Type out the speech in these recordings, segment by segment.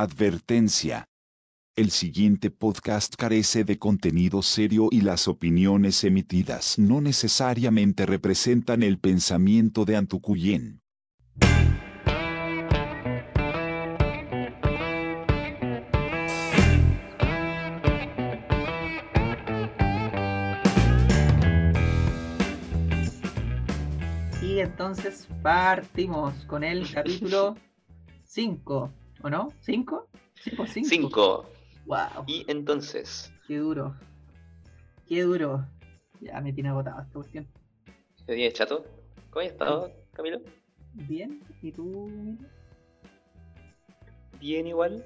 Advertencia. El siguiente podcast carece de contenido serio y las opiniones emitidas no necesariamente representan el pensamiento de Antucuyen. Y entonces partimos con el capítulo 5, ¿o no? ¿5? ¿5? 5. Wow, Y entonces, qué duro. Qué duro. Ya me tiene agotado esta cuestión. ¿qué día chato? ¿Cómo has estado, Camilo? Bien, ¿y tú? Bien igual.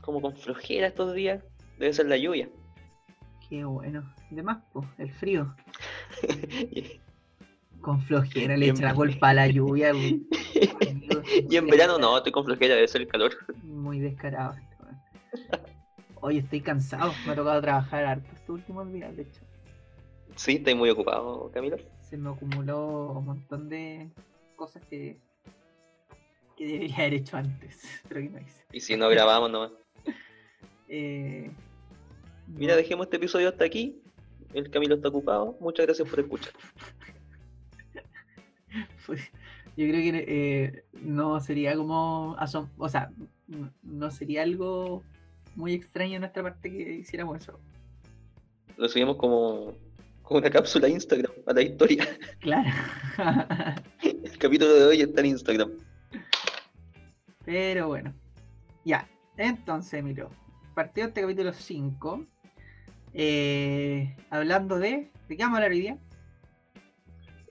Como con flojera estos días. Debe ser la lluvia. Qué bueno. De más, pues, el frío. Con flojera le echa la culpa a la lluvia. Y en verano no, estoy con flojera, debe ser el calor. Muy descarado. Hoy estoy cansado. Me ha tocado trabajar harto estos últimos días, de hecho. Sí, estoy muy ocupado, Camilo. se me acumuló un montón de cosas que, que debería haber hecho antes, pero que no hice. Y si no grabamos nomás. Eh, Mira, dejemos este episodio hasta aquí. El Camilo está ocupado. Muchas gracias por escuchar. pues, yo creo que eh, no sería como asom- o sea, no sería algo muy extraño de nuestra parte que hiciéramos eso. Lo subimos como, como una cápsula a Instagram, a la historia. Claro. El capítulo de hoy está en Instagram. pero bueno. Ya, entonces, Emilio, partió este capítulo 5. eh, hablando de. ¿De qué vamos a hablar hoy día?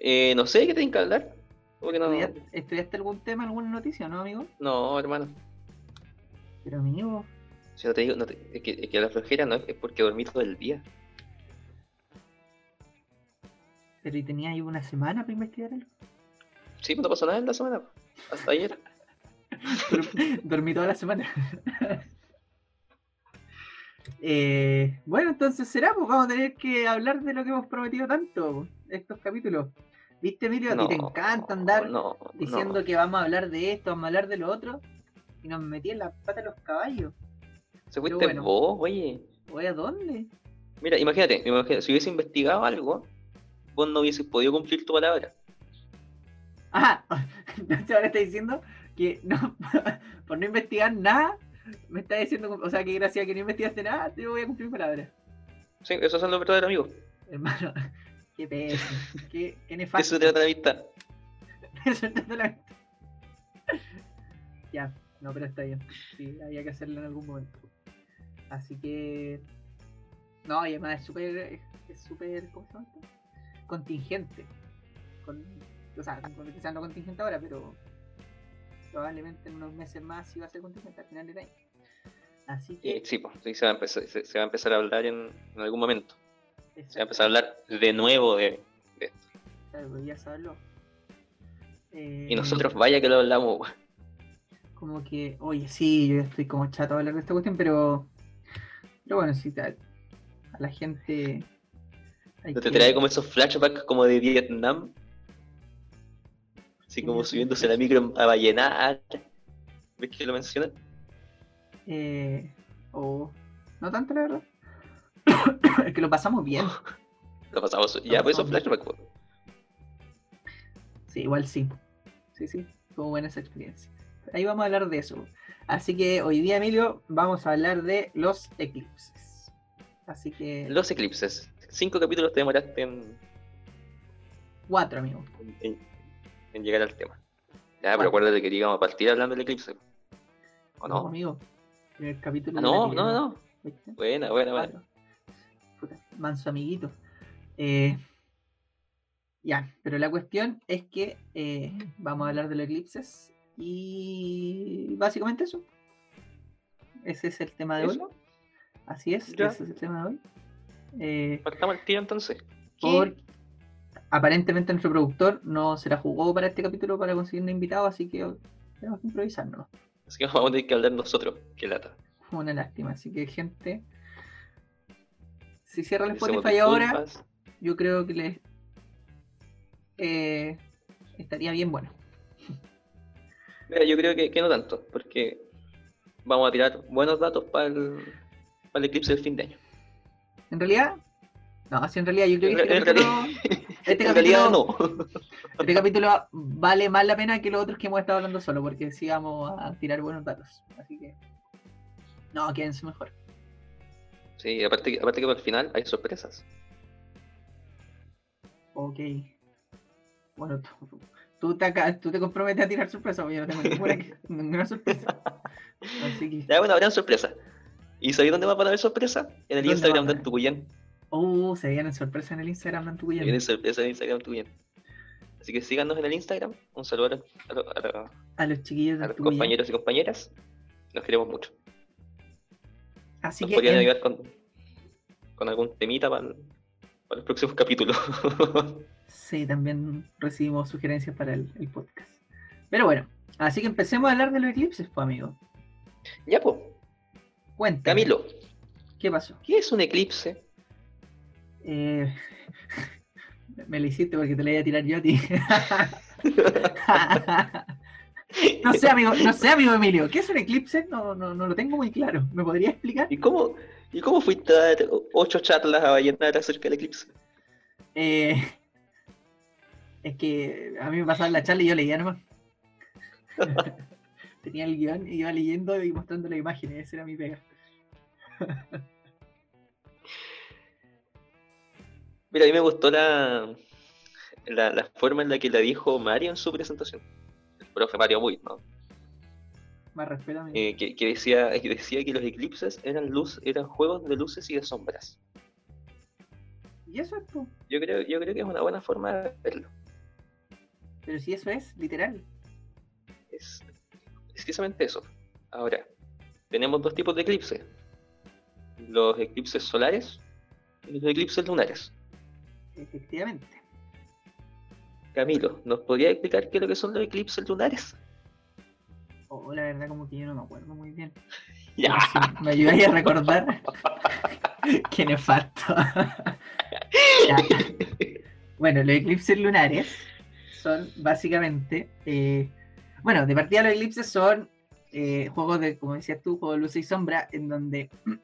Eh, no sé qué tienen que hablar. Porque no, ¿Estudiaste, estudiaste algún tema, alguna noticia, no, amigo? no, hermano. Pero, amigo, Si no te digo, no te- es, que, es que la flojera no es, porque dormí todo el día. pero ¿y tenía ahí una semana para investigar algo? Sí, no pasó nada en la semana. Hasta ayer. Dormí toda la semana. Eh, bueno, entonces será, pues vamos a tener que hablar de lo que hemos prometido tanto estos capítulos. ¿Viste, Emilio? A ti te encanta andar no, diciendo no. que vamos a hablar de esto, vamos a hablar de lo otro, y nos metí en la pata de los caballos. Se fuiste bueno. vos, oye. ¿Voy a dónde? Mira, imagínate, imagínate, si hubiese investigado algo, vos no hubieses podido cumplir tu palabra. Ah, entonces ahora está diciendo que no, por no investigar nada, me está diciendo, o sea, que gracias a que no investigaste nada, te voy a cumplir mi palabra. Sí, esos son los verdaderos amigos. Hermano, qué pésimo, qué, qué nefasto. eso trata la amistad. Eso la vista. Ya, no, pero está bien. Sí, había que hacerlo en algún momento. Así que. No, y además es súper. Es súper. ¿Cómo se llama esto? Contingente. Con, o sea, no- quizás no contingente ahora, pero. Probablemente en unos meses más sí va a ser contingente al final del año. Así que. Y sí, pues, sí, se va a empezar, se, se va a empezar a hablar en, en algún momento. Se va a empezar a hablar de nuevo de, de esto. claro, ya saberlo. Y Eh, nosotros, vaya que lo hablamos, como que, oye, sí, yo estoy como chato de hablar de esta cuestión, pero, pero bueno, sí, a, a la gente. ¿No te que- trae como esos flashbacks como de Vietnam? Así como subiéndose la micro a Vallenar. ¿Ves que lo mencionan? eh, o no tanto, la verdad. Es que lo pasamos bien. Lo pasamos. Ya, pues bien. flashbacks, weón. Sí, igual sí. Sí, sí, fue buena esa experiencia. Ahí vamos a hablar de eso. Así que hoy día, Emilio, vamos a hablar de los eclipses. Así que, Los eclipses. Cinco capítulos te demoraste en, cuatro, amigo. en, en llegar al tema. Ya, Cuatro. pero acuérdate que íbamos a partir hablando del eclipse. ¿O No, no? amigo. Primer capítulo. Ah, no, no, no. ¿viste? Buena, buena, buena. Manso amiguito. Eh, ya, pero la cuestión es que eh, vamos a hablar de los eclipses y básicamente eso. Ese es el tema de hoy. ¿Eso? Así es, Ya. ese es el tema de hoy. Eh, Partamos el tiro entonces. Por, aparentemente nuestro productor no se la jugó para este capítulo para conseguir un invitado, así que tenemos que improvisarnos. Así que vamos a tener que hablar nosotros. Qué lata. Una lástima. Así que, gente, si cierra el Spotify ahora, yo creo que les eh, estaría bien bueno. Mira, yo creo que, que no tanto, porque vamos a tirar buenos datos para el, para el eclipse del fin de año. En realidad, no, si en realidad yo creo que este En capítulo, realidad, este capítulo- no. este capítulo vale más la pena que los otros que hemos estado hablando solo, porque sí vamos a tirar buenos datos. Así que, no, quédense mejor. Sí, aparte, que- aparte que al final hay sorpresas. Ok. Bueno, tú, tú te, tú te comprometes a tirar sorpresa, porque yo no tengo ninguna, ninguna sorpresa. Así que, Ya, bueno, habrán sorpresas. ¿Y sabéis dónde va a haber sorpresa? En el ¿Dónde Instagram de Tucuyán. uh, se vienen sorpresas en el Instagram de Antucuyán. Viene sorpresa en el Instagram de. Así que síganos en el Instagram. Un saludo a los, a los- a los- A los chiquillos de a los Antucuyán. compañeros y compañeras. Los queremos mucho. Así que, podrían en- ayudar con, con algún temita para, el- para los próximos capítulos. sí, también recibimos sugerencias para el, el podcast. Pero bueno, así que empecemos a hablar de los eclipses, pues, amigo. ya, pues. Cuéntame. Camilo, ¿Qué pasó? ¿qué es un eclipse? Eh, me lo hiciste porque te la iba a tirar yo a ti. no sé, amigo, no sé, amigo Emilio, ¿qué es un eclipse? No, no, no lo tengo muy claro. ¿Me podría explicar? ¿Y cómo, ¿Y cómo fuiste a dar ocho charlas a Vallenar acerca del eclipse? Eh, es que a mí me pasaba la charla y yo leía nomás. Tenía el guion y iba leyendo y mostrando las imágenes, esa era mi pega. Mira, a mí me gustó la, la, la forma en la que la dijo Mario en su presentación. Profe Mario Buit, ¿no? Más respeto, amigo. Eh, que, que decía, que decía que los eclipses eran luz, eran juegos de luces y de sombras. Y eso es, po. Yo creo, yo creo que es una buena forma de verlo. pero si eso es, literal. Es precisamente eso. Ahora, tenemos dos tipos de eclipses. Los eclipses solares y los eclipses lunares. Efectivamente. Camilo, ¿nos podría explicar qué es lo que son los eclipses lunares? Oh, la verdad como que yo no me acuerdo muy bien. Ya. Si me ayudáis a recordar. Qué nefasto. Ya. Bueno, los eclipses lunares son básicamente. eh, bueno, de partida los eclipses son eh, juegos de, como decías tú, juegos de luz y sombra, en donde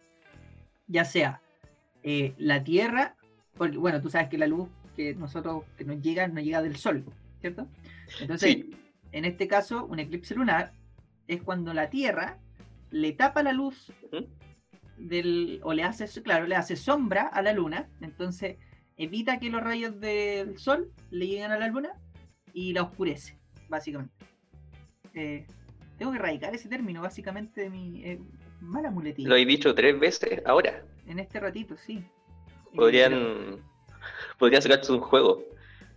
ya sea eh, la Tierra, porque bueno, tú sabes que la luz que nosotros que nos llega, nos llega del Sol, ¿cierto? Entonces, Sí. en este caso, un eclipse lunar es cuando la Tierra le tapa la luz del, o le hace, claro, le hace sombra a la luna, entonces evita que los rayos del sol le lleguen a la luna y la oscurece, básicamente. Eh, tengo que erradicar ese término, básicamente, de mi eh, mala muletilla. Lo he dicho tres veces ahora. En este ratito, sí. Podrían, podrían sacarse un juego.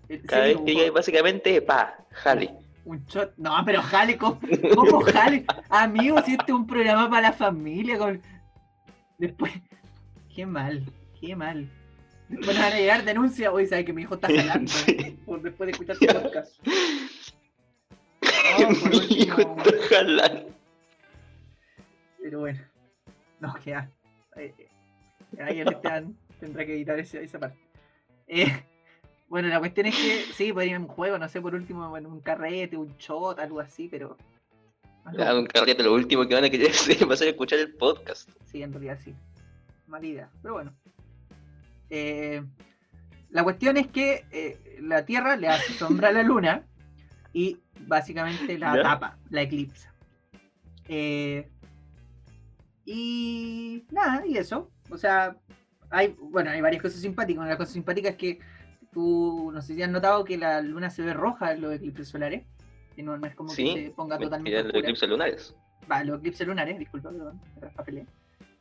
eh, Cada sí, vez un que juego- diga básicamente, pa, jale. Un shot. No, pero jale, ¿cómo, cómo jale? Amigo, si este es un programa para la familia. Con... Después. Qué mal, qué mal. Después nos van a llegar denuncias. Hoy sabe que mi hijo está jalando. Sí. Por después de escuchar tu podcast. Por Mi hijo está jalando. Pero bueno. No, queda. Eh, eh, ahí el Esteban tendrá que editar ese- esa parte. Eh, bueno, la cuestión es que sí, podría ir en un juego, no sé, por último, bueno, un carrete, un shot, algo así, pero. Ya, un carrete, lo último que van a querer hacer va a ser escuchar el podcast. Sí, en realidad sí. Mala idea. Pero bueno. Eh, la cuestión es que eh, la Tierra le hace sombra a la Luna y básicamente la ¿Ya? tapa, la eclipsa. Eh, y nada, y eso. O sea, hay, bueno, hay varias cosas simpáticas. Una de las cosas simpáticas es que tú, no sé si has notado que la Luna se ve roja en los eclipses solares. Que no, no es como Sí, que se ponga totalmente los eclipses lunares. va, los eclipses lunares, disculpa, perdón, me traspapelé.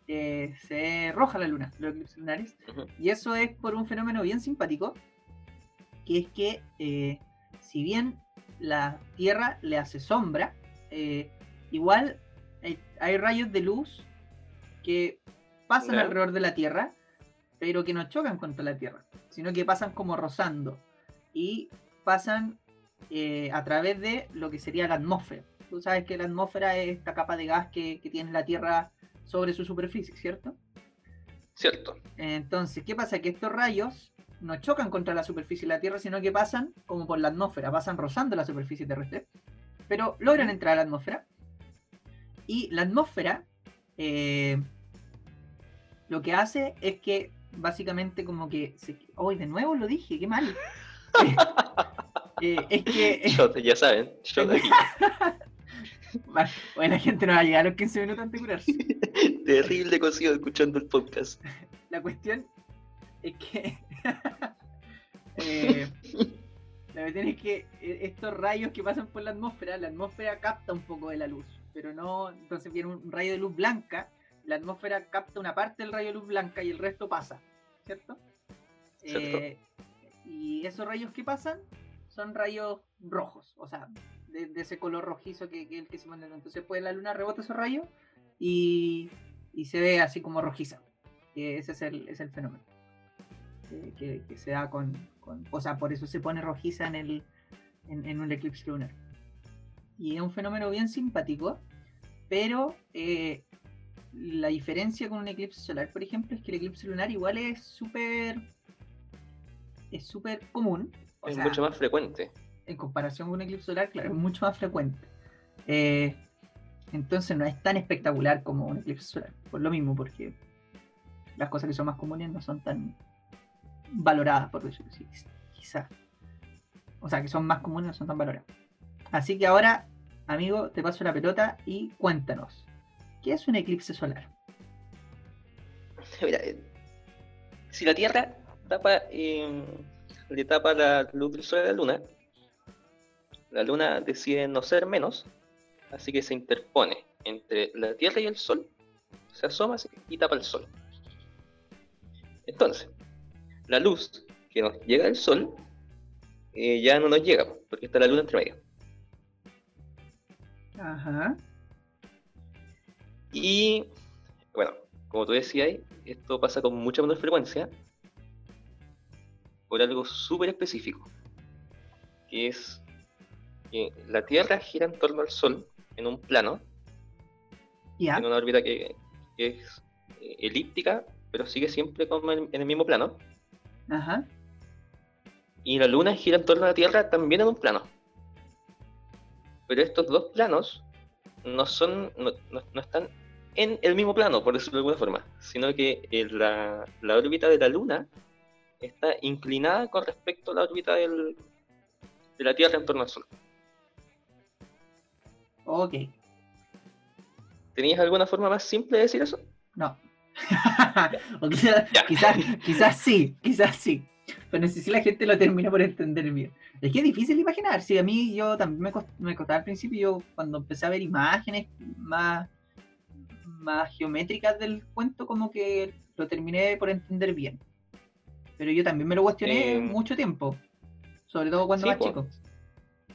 Eh, se roja la luna, los eclipses lunares, y eso es por un fenómeno bien simpático, que es que eh, si bien la Tierra le hace sombra, eh, igual hay, hay rayos de luz que pasan Ya. alrededor de la Tierra, pero que no chocan contra la Tierra, sino que pasan como rozando y pasan eh, a través de lo que sería la atmósfera. Tú sabes que la atmósfera es esta capa de gas que, que tiene la Tierra sobre su superficie, ¿cierto? Cierto. Entonces, ¿qué pasa? Que estos rayos no chocan contra la superficie de la Tierra, sino que pasan como por la atmósfera, pasan rozando la superficie terrestre, pero logran entrar a la atmósfera Y la atmósfera eh, lo que hace es que básicamente como que... ¡Hoy de nuevo lo dije! ¡Qué mal! Eh, es que... ya saben, yo de aquí. Bueno, la gente no va a llegar a los 15 minutos antes de curarse. Terrible cocido escuchando el podcast. La cuestión es que. eh, la cuestión es que eh, estos rayos que pasan por la atmósfera, la atmósfera capta un poco de la luz, pero no. Entonces viene un rayo de luz blanca, la atmósfera capta una parte del rayo de luz blanca y el resto pasa, ¿cierto? ¿Cierto? Eh, y esos rayos que pasan son rayos rojos, o sea, de, de ese color rojizo que, que el que se manda. Entonces, pues la luna rebota esos rayos y, y se ve así como rojiza. Ese es el, es el fenómeno. Que, que- que se da con, con- O sea, por eso se pone rojiza en, el, en, en un eclipse lunar. Y es un fenómeno bien simpático, pero eh, la diferencia con un eclipse solar, por ejemplo, es que el eclipse lunar igual es súper. Es súper común. O es sea, mucho más frecuente. en comparación con un eclipse solar, claro, es mucho más frecuente. Eh, entonces no es tan espectacular como un eclipse solar. Por lo mismo, porque las cosas que son más comunes no son tan valoradas, por decirlo así, quizás. O sea, que son más comunes no son tan valoradas. Así que ahora, amigo, te paso la pelota y cuéntanos. ¿Qué es un eclipse solar? Mira, eh, si la Tierra tapa, eh, le tapa la luz del Sol a la Luna, la Luna decide no ser menos, así que se interpone entre la Tierra y el Sol, se asoma y tapa el Sol. Entonces, la luz que nos llega del Sol eh, ya no nos llega, porque está la Luna entre medio. Ajá. Y bueno, como tú decías, esto pasa con mucha menor frecuencia por algo súper específico, que es que la Tierra gira en torno al Sol en un plano, en una órbita que, que es eh, elíptica, pero sigue siempre como en, en el mismo plano, Ajá. y la Luna gira en torno a la Tierra también en un plano. Pero estos dos planos no son, no, no- no están en el mismo plano, por decirlo de alguna forma, sino que eh, la, la órbita de la Luna está inclinada con respecto a la órbita del- de la Tierra en torno al Sol. Ok. ¿Tenías alguna forma más simple de decir eso? No. quizás, quizás, quizás sí, quizás sí. Pero no sé si la gente lo termina por entender bien. Es que es difícil imaginar. Si a mí yo también me, cost- me costaba al principio, yo cuando empecé a ver imágenes más, más geométricas del cuento, como que lo terminé por entender bien. Pero yo también me lo cuestioné Eh, mucho tiempo. Sobre todo cuando sí, más chico.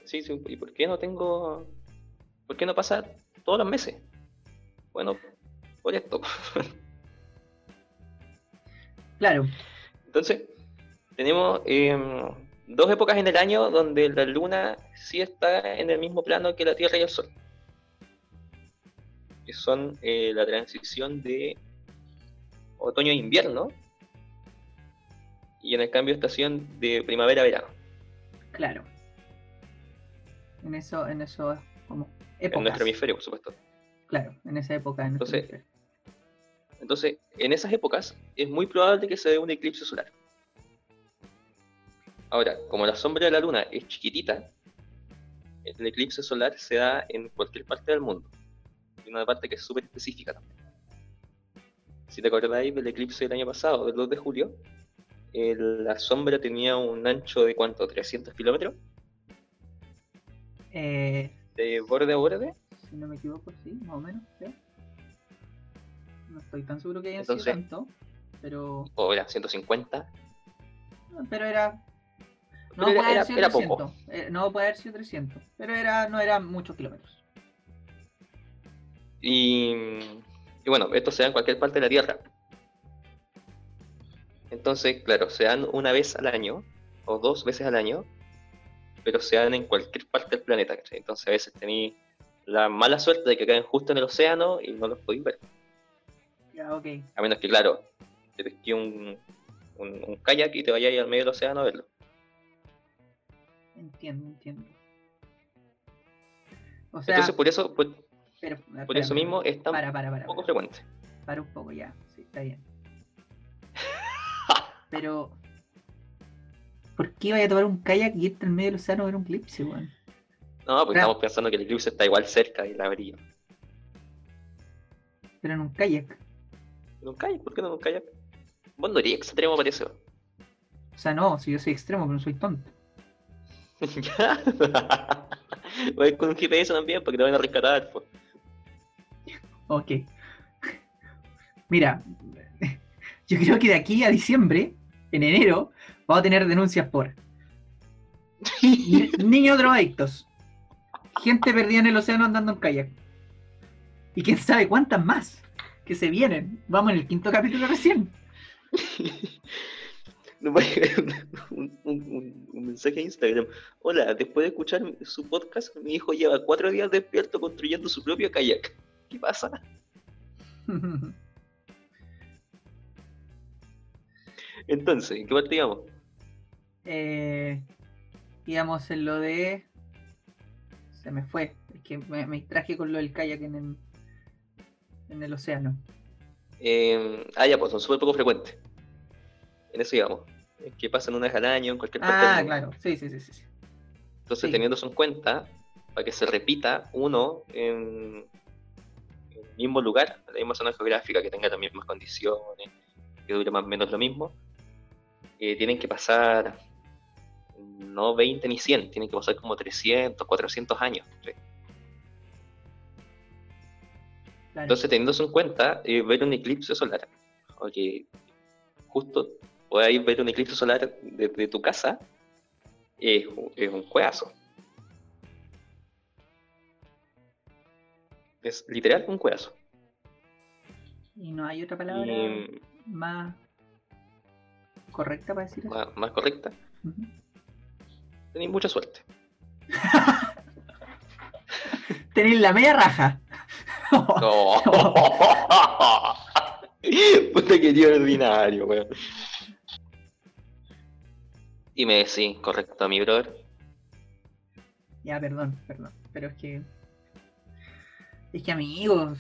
Sí, sí, ¿y por qué no tengo... ¿Por qué no pasa todos los meses? Bueno, por esto. Claro. Entonces, tenemos em, dos épocas en el año donde la luna sí está en el mismo plano que la Tierra y el Sol. Que son eh, la transición de otoño a invierno y en el cambio de estación de primavera a verano. Claro. En eso, en eso como En épocas. nuestro hemisferio, por supuesto. Claro, en esa época. En Entonces, hemisferio. Entonces, en esas épocas es muy probable que se dé un eclipse solar. Ahora, como la sombra de la luna es chiquitita, el eclipse solar se da en cualquier parte del mundo. Y una parte que es súper específica también. Si te acordáis del eclipse del año pasado, del 2 de julio, la sombra tenía un ancho de cuánto, 300 kilómetros, Eh, de borde a borde. si no me equivoco, sí, más o menos, creo. No estoy tan seguro que hayan Entonces- sido tanto, pero, o era 150. pero era... No Pero era- puede haber sido era 300, poco. eh, no puede haber sido 300, pero era, no eran muchos kilómetros. Y, y bueno, esto se da en cualquier parte de la Tierra. Entonces, claro, se dan una vez al año, o dos veces al año, pero se dan en cualquier parte del planeta. Entonces a veces tenéis la mala suerte de que caen justo en el océano y no los podéis ver. Ya, ok. A menos que, claro, te un, un, un kayak y te vayáis al medio del océano a verlo. Entiendo, entiendo. O sea, Entonces por eso, por, Pero, Por eso mismo es tan Para, para, para. poco para. frecuente. Para un poco ya, sí, está bien. Pero. ¿Por qué vaya a tomar un kayak y irte en medio del océano a ver un eclipse, weón? No, porque Claro. estamos pensando que el eclipse está igual cerca y la vería. Pero en un kayak. ¿En un kayak? ¿Por qué no en un kayak? Vos no eres extremo, parece. O sea, no, si yo soy extremo, pero no soy tonto. Ya. Voy a ir con un GPS también para que te vayan a rescatar. Ok. Mira, yo creo que de aquí a diciembre, en enero, vamos a tener denuncias por ni- niños drogadictos, gente perdida en el océano andando en kayak. Y quién sabe cuántas más que se vienen. Vamos en el quinto capítulo recién. Nos va a llegar un, un- un- un mensaje a Instagram. Hola, después de escuchar su podcast, mi hijo lleva cuatro días despierto construyendo su propio kayak. ¿Qué pasa? Entonces, ¿en qué parte íbamos? eh, íbamos en lo de. Se me fue. Es que me, me distraje con lo del kayak en el, en el océano. Eh, ah, ya, pues son súper poco frecuentes. En eso íbamos. Es que pasan una vez al año en cualquier parte del Ah, mundo. claro. Sí, sí, sí, sí. Entonces, Sí. teniendo eso en cuenta, para que se repita uno en, en el mismo lugar, en la misma zona geográfica, que tenga las mismas condiciones, que dure más o menos lo mismo, eh, tienen que pasar no 20 ni 100, tienen que pasar como 300, 400 años. ¿sí? Claro. Entonces, teniendo eso en cuenta, eh, ver un eclipse solar, o que justo podáis ver un eclipse solar desde tu casa, es, un- es un juegazo. Es literal un juegazo. Y no hay otra palabra Y, más correcta para decir eso. más, más correcta, Ujú. tenéis mucha suerte. Tenéis la media raja. No. Puta que tío ordinario, weón. Y me decís, correcto, mi brother. ya, perdón, perdón. Pero es que. Es que amigos.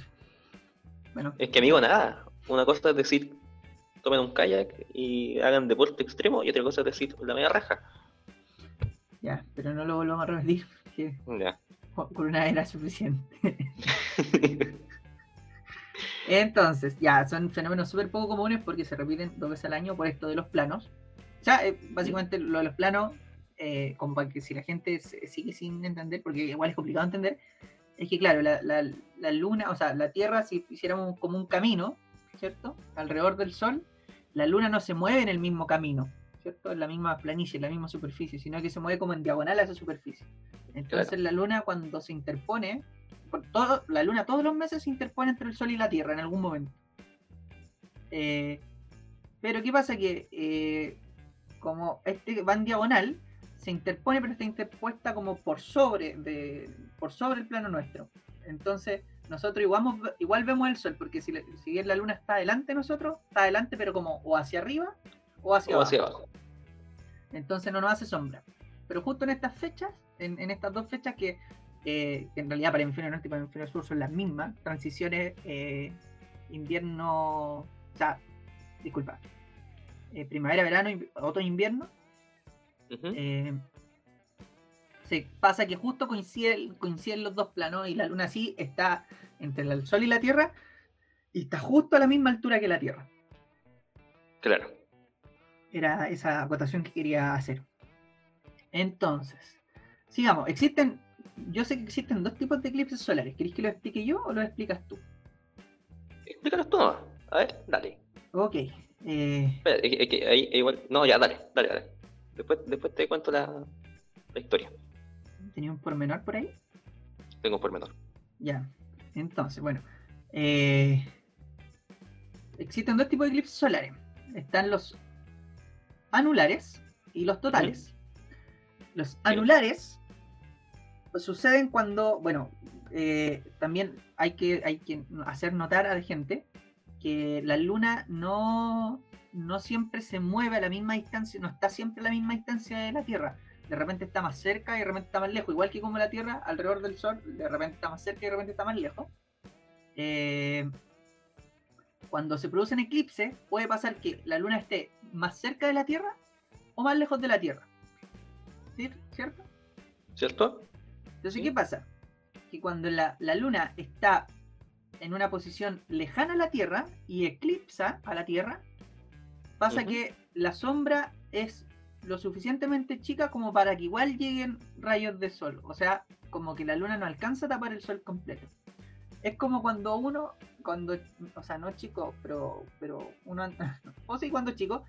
Bueno, Es que amigo, nada. Una cosa es decir, tomen un kayak y hagan deporte extremo, y otra cosa es decir, la media raja. ya, pero no lo volvamos a repetir. Que Ya. con con una era suficiente. Entonces, ya, son fenómenos súper poco comunes porque se repiten dos veces al año por esto de los planos. O sea, eh, básicamente lo de los planos, eh, como para que si la gente sigue sin entender, porque igual es complicado entender, es que claro, la, la- la luna, o sea, la Tierra, si hiciéramos como un camino, ¿cierto? Alrededor del Sol, la luna no se mueve en el mismo camino, ¿cierto? En la misma planicie, en la misma superficie, sino que se mueve como en diagonal a esa superficie. Entonces Claro. la luna cuando se interpone, por todo, la luna todos los meses se interpone entre el Sol y la Tierra en algún momento. Eh, pero ¿qué pasa? Que eh, como este va en diagonal, se interpone, pero está interpuesta como por sobre, de, por sobre el plano nuestro. Entonces, nosotros igual, igual vemos el Sol, porque si, si bien la luna está delante de nosotros, está adelante, pero como o hacia arriba o hacia O abajo. hacia abajo. Entonces no nos hace sombra. Pero justo en estas fechas, en, en estas dos fechas que, eh, que en realidad para hemisferio norte y para hemisferio sur son las mismas, transiciones eh, invierno, o sea, disculpa, eh, primavera, verano, otoño, invierno, eh, se pasa que justo coinciden, coinciden los dos planos y la luna sí está entre el sol y la tierra y está justo a la misma altura que la tierra. Claro. Era esa acotación que quería hacer. Entonces, sigamos. Existen, yo sé que existen dos tipos de eclipses solares. ¿Queréis que lo explique yo o lo explicas tú? Explícanos tú. A ver, dale. Ok. Eh, Espera, es que- es que ahí igual. No, ya, dale, dale, dale. Después, después te cuento la, la historia. tenía un pormenor por ahí. Tengo un pormenor. Ya. Entonces, bueno. eh, existen dos tipos de eclipses solares. Están los anulares y los totales. Los anulares suceden cuando, bueno, eh, también hay que, hay que hacer notar a la gente que la luna no, no siempre se mueve a la misma distancia, no está siempre a la misma distancia de la Tierra. de repente está más cerca y de repente está más lejos, igual que como la Tierra alrededor del Sol, de repente está más cerca y de repente está más lejos. Eh, cuando se produce un eclipse, puede pasar que la Luna esté más cerca de la Tierra o más lejos de la Tierra. ¿Sí? ¿Cierto? ¿Cierto? Entonces, ¿qué pasa? Que cuando la, la Luna está en una posición lejana a la Tierra y eclipsa a la Tierra, pasa que la sombra es lo suficientemente chica como para que igual lleguen rayos de sol. O sea, como que la luna no alcanza a tapar el sol completo. Es como cuando uno, cuando, o sea, no chico, pero, pero uno, o sí, cuando chico,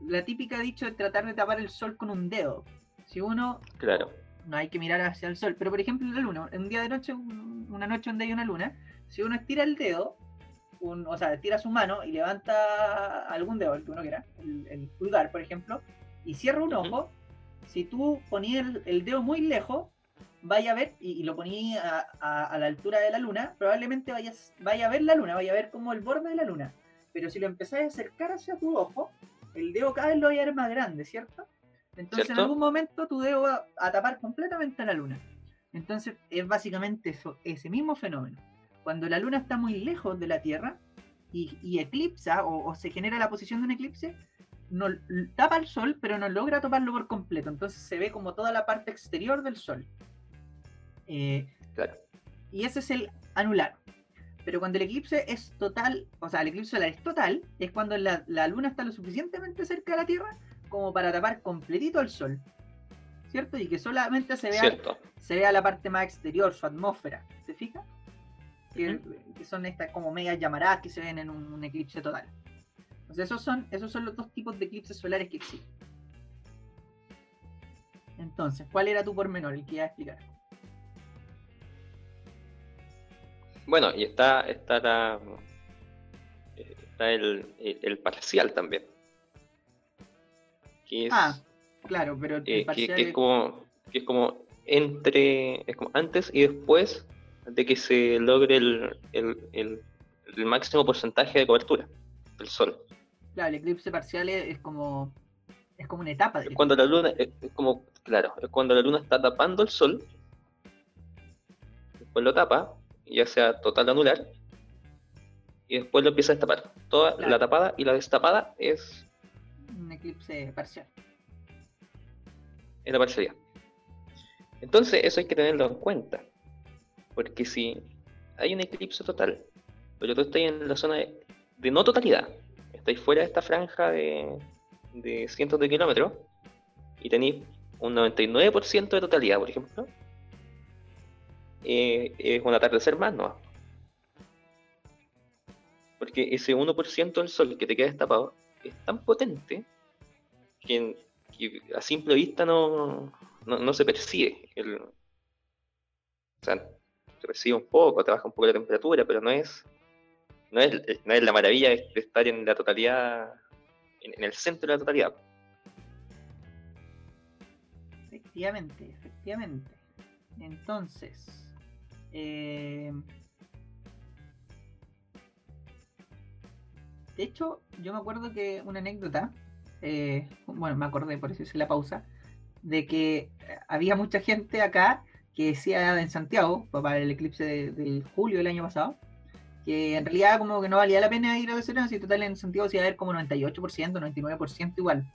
la típica dicho de tratar de tapar el sol con un dedo. Si uno Claro. No hay que mirar hacia el sol. Pero por ejemplo la luna, un día de noche, un- una noche donde hay una luna, si uno estira el dedo, un- o sea, estira su mano y levanta algún dedo, el que uno quiera, el, el pulgar, por ejemplo, y cierra un ojo, si tú ponías el, el dedo muy lejos, vaya a ver, y, y lo ponías a, a- a la altura de la luna, probablemente vayas, vaya a ver la luna, vaya a ver como el borde de la luna. Pero si lo empezás a acercar hacia tu ojo, el dedo cada vez lo vaya a ver más grande, ¿cierto? Entonces en algún momento tu dedo va a tapar completamente la luna. Entonces es básicamente eso, ese mismo fenómeno. Cuando la luna está muy lejos de la Tierra y, y eclipsa o, o se genera la posición de un eclipse, no, tapa el sol, pero no logra taparlo por completo. Entonces se ve como toda la parte exterior del sol. Eh, Claro. y ese es el anular. Pero cuando el eclipse es total, o sea, el eclipse solar es total, es cuando la, la luna está lo suficientemente cerca de la Tierra como para tapar completito el sol. ¿Cierto? Y que solamente se vea, Cierto. se vea la parte más exterior, su atmósfera. ¿Se fija? Que, son estas como medias llamaradas que se ven en un, un eclipse total. Entonces esos son, esos son los dos tipos de eclipses solares que existen. Entonces, ¿cuál era tu pormenor, el que iba a explicar? Bueno, y está, está, la- está el, el- el parcial también. Que es, Ah, claro, pero el eh, que- parcial que, es es- como, que es como entre, es como antes y después de que se logre el, el, el- el máximo porcentaje de cobertura del sol. Claro, el eclipse parcial es, como es como una etapa Es del cuando la luna, es, es como, claro, es cuando la luna está tapando el sol, después lo tapa, ya sea total o anular, y después lo empieza a destapar. Toda Claro. la tapada y la destapada es, un eclipse parcial. es la parcialidad. Entonces, eso hay que tenerlo en cuenta, porque si hay un eclipse total, pero tú estás en la zona de, de no totalidad, estáis fuera de esta franja de, de cientos de kilómetros, y tenéis un 99% de totalidad, por ejemplo, eh, es un atardecer más, ¿no? Porque ese 1% del sol que te queda destapado es tan potente que, a simple vista no, no, no se percibe. El, o sea, se percibe un poco, te baja un poco la temperatura, pero no es, no es, no es la maravilla de estar en la totalidad, en, en el centro de la totalidad. Efectivamente, efectivamente. Entonces, eh, de hecho, yo me acuerdo que una anécdota, eh, bueno, me acordé, por eso hice la pausa, de que eh, había mucha gente acá que decía en Santiago, para el eclipse de- del julio del año pasado, que en realidad como que no valía la pena ir a Barcelona, si total en Santiago se iba a ver como 98%, 99% igual.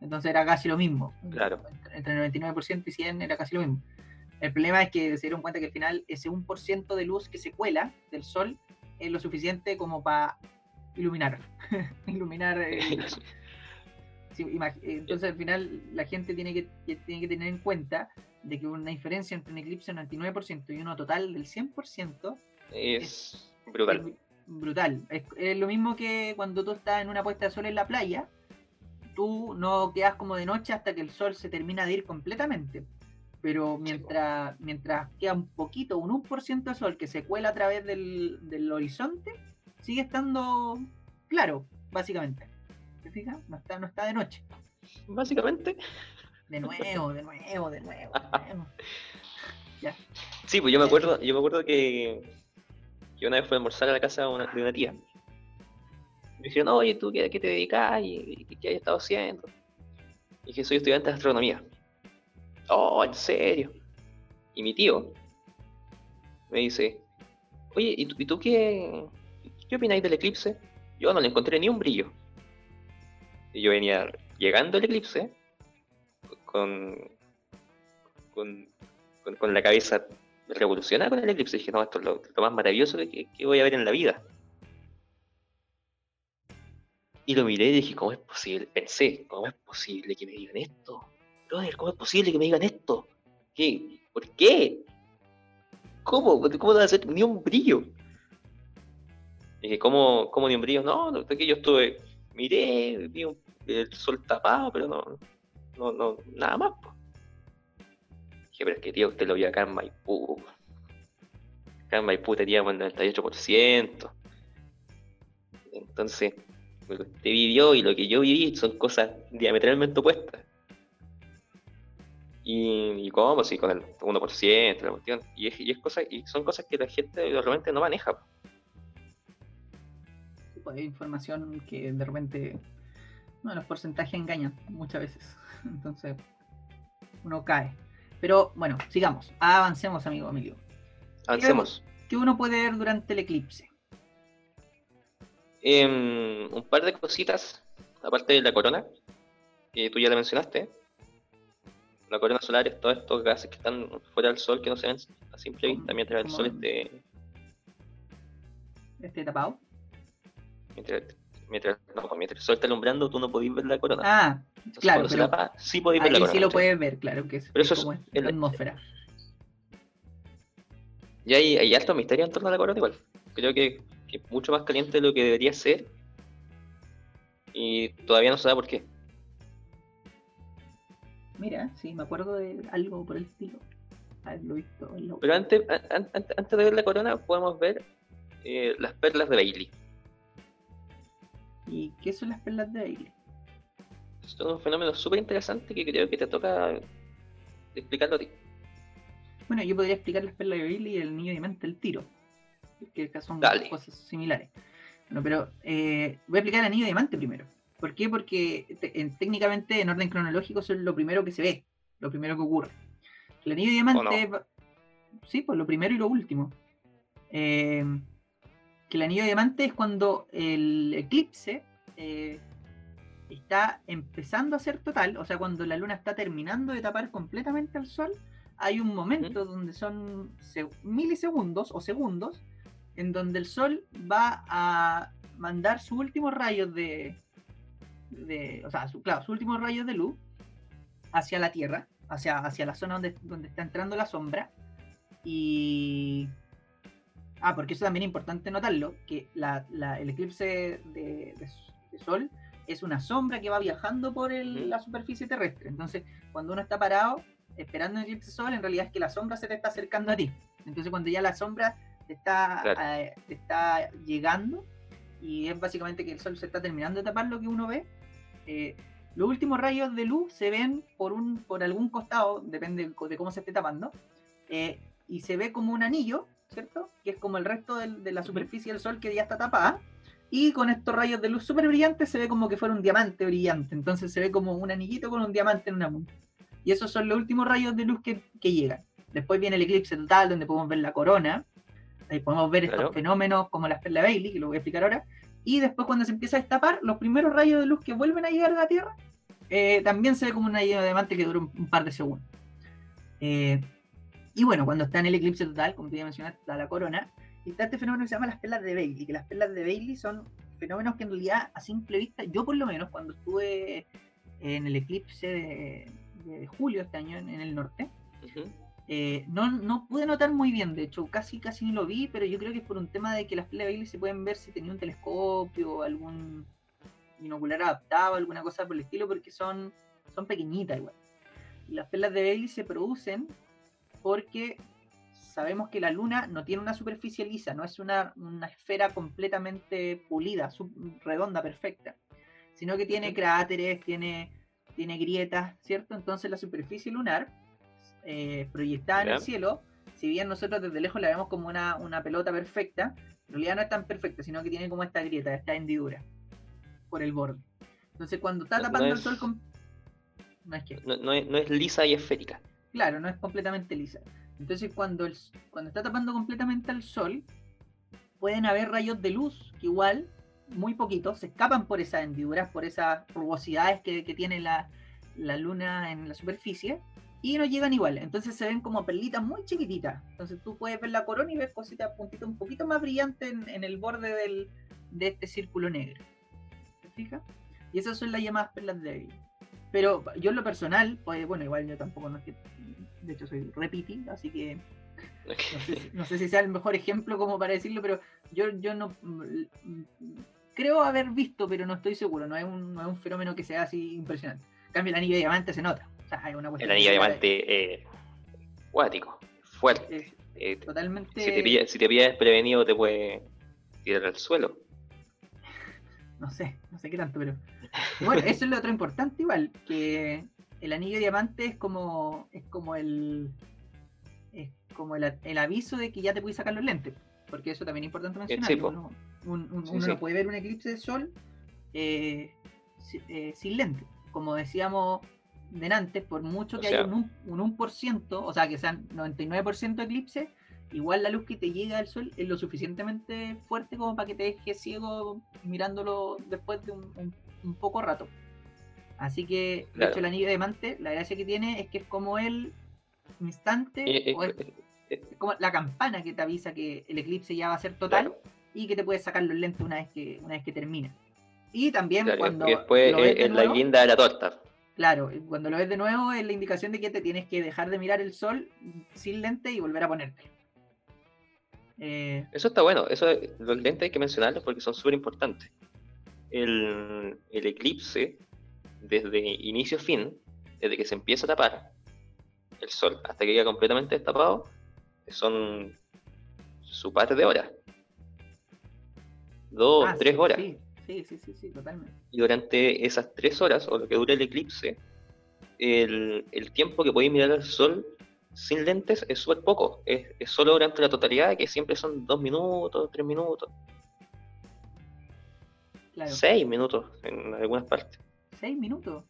Entonces era casi lo mismo. Claro. Entre 99% y 100 era casi lo mismo. El problema es que se dieron cuenta que al final ese 1% de luz que se cuela del sol es lo suficiente como para iluminar. iluminar. eh, sí, entonces al final la gente tiene que, que- tiene que tener en cuenta de que una diferencia entre un eclipse del 99% y uno total del 100% Es brutal. es brutal. Es, es lo mismo que cuando tú estás en una puesta de sol en la playa, tú no quedas como de noche hasta que el sol se termina de ir completamente. Pero mientras, mientras queda un poquito, un 1% de sol que se cuela a través del, del horizonte, sigue estando claro, básicamente. ¿Te fijas? No está, no está de noche. Básicamente, De nuevo, de nuevo, de nuevo, de nuevo. sí, pues yo me acuerdo, yo me acuerdo que, que una vez fui a almorzar a la casa de una, de una tía. Me dijeron, oye, ¿tú qué, qué te dedicas? ¿Y, y qué has estado haciendo? Y dije, soy estudiante de astronomía. Oh, ¿en serio? Y mi tío me dice, oye, ¿y tú, y tú qué, qué opináis del eclipse? Yo no le encontré ni un brillo. Y yo venía llegando al eclipse con, con, con, con la cabeza revolucionada con el eclipse. Y dije, no, esto es lo, más maravilloso que, que voy a ver en la vida. Y lo miré y dije, ¿cómo es posible? Pensé, ¿cómo es posible que me digan esto? ¿cómo es posible que me digan esto? ¿Qué? ¿Por qué? ¿Cómo? ¿Cómo va a hacer ni un brillo? Y dije, ¿cómo, ¿cómo ni un brillo? No, no, que yo estuve, miré, vi un- el sol tapado, pero no, no, no, nada más. po. Dije, pero es que tío, usted lo vio acá en Maipú. Acá en Maipú teníamos el 98%. Entonces, lo que usted vivió y lo que yo viví son cosas diametralmente opuestas. Y, y cómo, sí, con el 1%, la cuestión. Y, es, y, es cosa, y son cosas que la gente realmente no maneja. Pues, hay información que de repente, bueno, los porcentajes engañan muchas veces. Entonces, uno cae. Pero bueno, sigamos, avancemos, amigo Emilio. Avancemos. ¿Qué uno puede ver durante el eclipse? Em, un par de cositas, aparte de la corona, que tú ya la mencionaste. La corona solar es todos estos gases que están fuera del sol que no se ven a simple vista mientras el sol esté. Este tapado. Mientras, mientras, no, pues mientras el sol está alumbrando, tú no podés ver la corona. Ah, Entonces, claro, pero tapa, sí podéis ver la corona. sí lo puedes ver, claro, que es, Pero eso es como la atmósfera. Y hay, hay alto misterio en torno a la corona igual. Creo que, que es mucho más caliente de lo que debería ser. Y todavía no se da por qué. Mira, sí, me acuerdo de algo por el estilo. Haberlo visto. la- Pero antes, an- an- an- antes de ver la corona, podemos ver eh, las perlas de Bailey. ¿Y qué son las perlas de? Esto es un fenómeno súper interesante que creo que te toca explicarlo a ti. Bueno, yo podría explicar las perlas de Bailey y el niño diamante del tiro. Que son Dale. cosas similares. Bueno, pero eh, voy a explicar el anillo diamante primero. ¿Por qué? Porque te- en- técnicamente en orden cronológico eso es lo primero que se ve, lo primero que ocurre. El anillo diamante, va- sí, pues lo primero y lo último. Eh, que el anillo diamante es cuando el eclipse eh, está empezando a ser total, o sea, cuando la luna está terminando de tapar completamente al sol, hay un momento donde son se- milisegundos o segundos en donde el sol va a mandar sus últimos rayos de, de o sea, su, claro, sus últimos rayos de luz hacia la Tierra, hacia, hacia la zona donde, donde está entrando la sombra. Y. Ah, porque eso también es importante notarlo, que la- la- el eclipse de, de- de Sol es una sombra que va viajando por el- la superficie terrestre. Entonces, cuando uno está parado esperando el eclipse de Sol, en realidad es que la sombra se te está acercando a ti. Entonces, cuando ya la sombra te está, Claro. eh, te está llegando, y es básicamente que el Sol se está terminando de tapar lo que uno ve, eh, los últimos rayos de luz se ven por, un, por algún costado, depende de cómo se esté tapando, eh, y se ve como un anillo, ¿cierto? Que es como el resto del- de la superficie del Sol que ya está tapada. Y con estos rayos de luz súper brillantes se ve como que fuera un diamante brillante. Entonces se ve como un anillito con un diamante en una punta. Y esos son los últimos rayos de luz que, que llegan. Después viene el eclipse total, donde podemos ver la corona. Ahí podemos ver estos fenómenos como las perlas Bailey, que lo voy a explicar ahora. Y después cuando se empieza a destapar, los primeros rayos de luz que vuelven a llegar a la Tierra, eh, también se ve como un anillo de diamante que dura un, un par de segundos. Eh, y bueno, cuando está en el eclipse total, como te iba a mencionar, está la corona, y está este fenómeno que se llama las perlas de Bailey, que las perlas de Bailey son fenómenos que en realidad a simple vista, yo por lo menos cuando estuve en el eclipse de, de julio este año en, en el norte, eh, no, no pude notar muy bien, de hecho casi casi ni lo vi, pero yo creo que es por un tema de que las perlas de Bailey se pueden ver si tenía un telescopio, algún binocular adaptado, alguna cosa por el estilo, porque son, son pequeñitas igual. Y las perlas de Bailey se producen porque sabemos que la luna no tiene una superficie lisa, no es una, una esfera completamente pulida, sub- redonda, perfecta, sino que tiene cráteres, tiene, tiene grietas, ¿cierto? Entonces la superficie lunar, eh, proyectada en el cielo, si bien nosotros desde lejos la vemos como una, una pelota perfecta, en realidad no es tan perfecta, sino que tiene como esta grieta, esta hendidura por el borde. Entonces cuando está No- no tapando el es- sol con... No es que... No, no es, no es lisa y esférica. Claro, no es completamente lisa. Entonces cuando, cuando está tapando completamente al sol, pueden haber rayos de luz que igual, muy poquitos, se escapan por esas hendiduras, por esas rugosidades que, tiene la, luna en la superficie, y no llegan igual. Entonces se ven como perlitas muy chiquititas. Entonces tú puedes ver la corona y ves cositas, puntitos un poquito más brillantes en, el borde del, de este círculo negro. ¿Te fijas? Y esas son las llamadas perlas de Pero yo en lo personal, pues bueno, igual yo tampoco no es que de hecho soy repiti, así que no sé, si, sea el mejor ejemplo como para decirlo, pero yo, yo no creo haber visto, pero no estoy seguro, no es un, no es un fenómeno que sea así impresionante. En cambio, el anillo de diamante se nota. el anillo de diamante eh, cuático, fuerte. Eh, totalmente. Si te, pillas, si te desprevenido, te puede tirar al suelo. No sé, no sé qué tanto, pero. Bueno, eso es lo otro importante, igual, que el anillo de diamante es como, es como el es como el, aviso de que ya te puedes sacar los lentes, porque eso también es importante mencionar. uno, no puede ver un eclipse de sol eh, eh, sin lente. Como decíamos de antes, por mucho que haya un, un 1%, o sea, que sean 99% eclipse, igual la luz que te llega del sol es lo suficientemente fuerte como para que te deje ciego mirándolo después de un, un poco rato. Así que, de hecho, el anillo de diamante, la gracia que tiene es que es como el instante, eh, eh, o es, eh, como la campana que te avisa que el eclipse ya va a ser total y que te puedes sacar los lentes una vez que, una vez que termina. Y también cuando. después lo ves es, la guinda de la torta. Claro, cuando lo ves de nuevo es la indicación de que te tienes que dejar de mirar el sol sin lente y volver a ponerte. Eso está bueno, eso, los lentes hay que mencionarlos porque son súper importantes. El, el, eclipse desde inicio a fin, desde que se empieza a tapar el sol hasta que queda completamente destapado, son su par de horas. Dos, ah, tres horas. Sí. sí, sí, sí, totalmente. Y durante esas tres horas, o lo que dura el eclipse, el, tiempo que podéis mirar al sol sin lentes es súper poco. Es, es, solo durante la totalidad, que siempre son dos minutos, tres minutos. Seis minutos en algunas partes. ¿Seis minutos?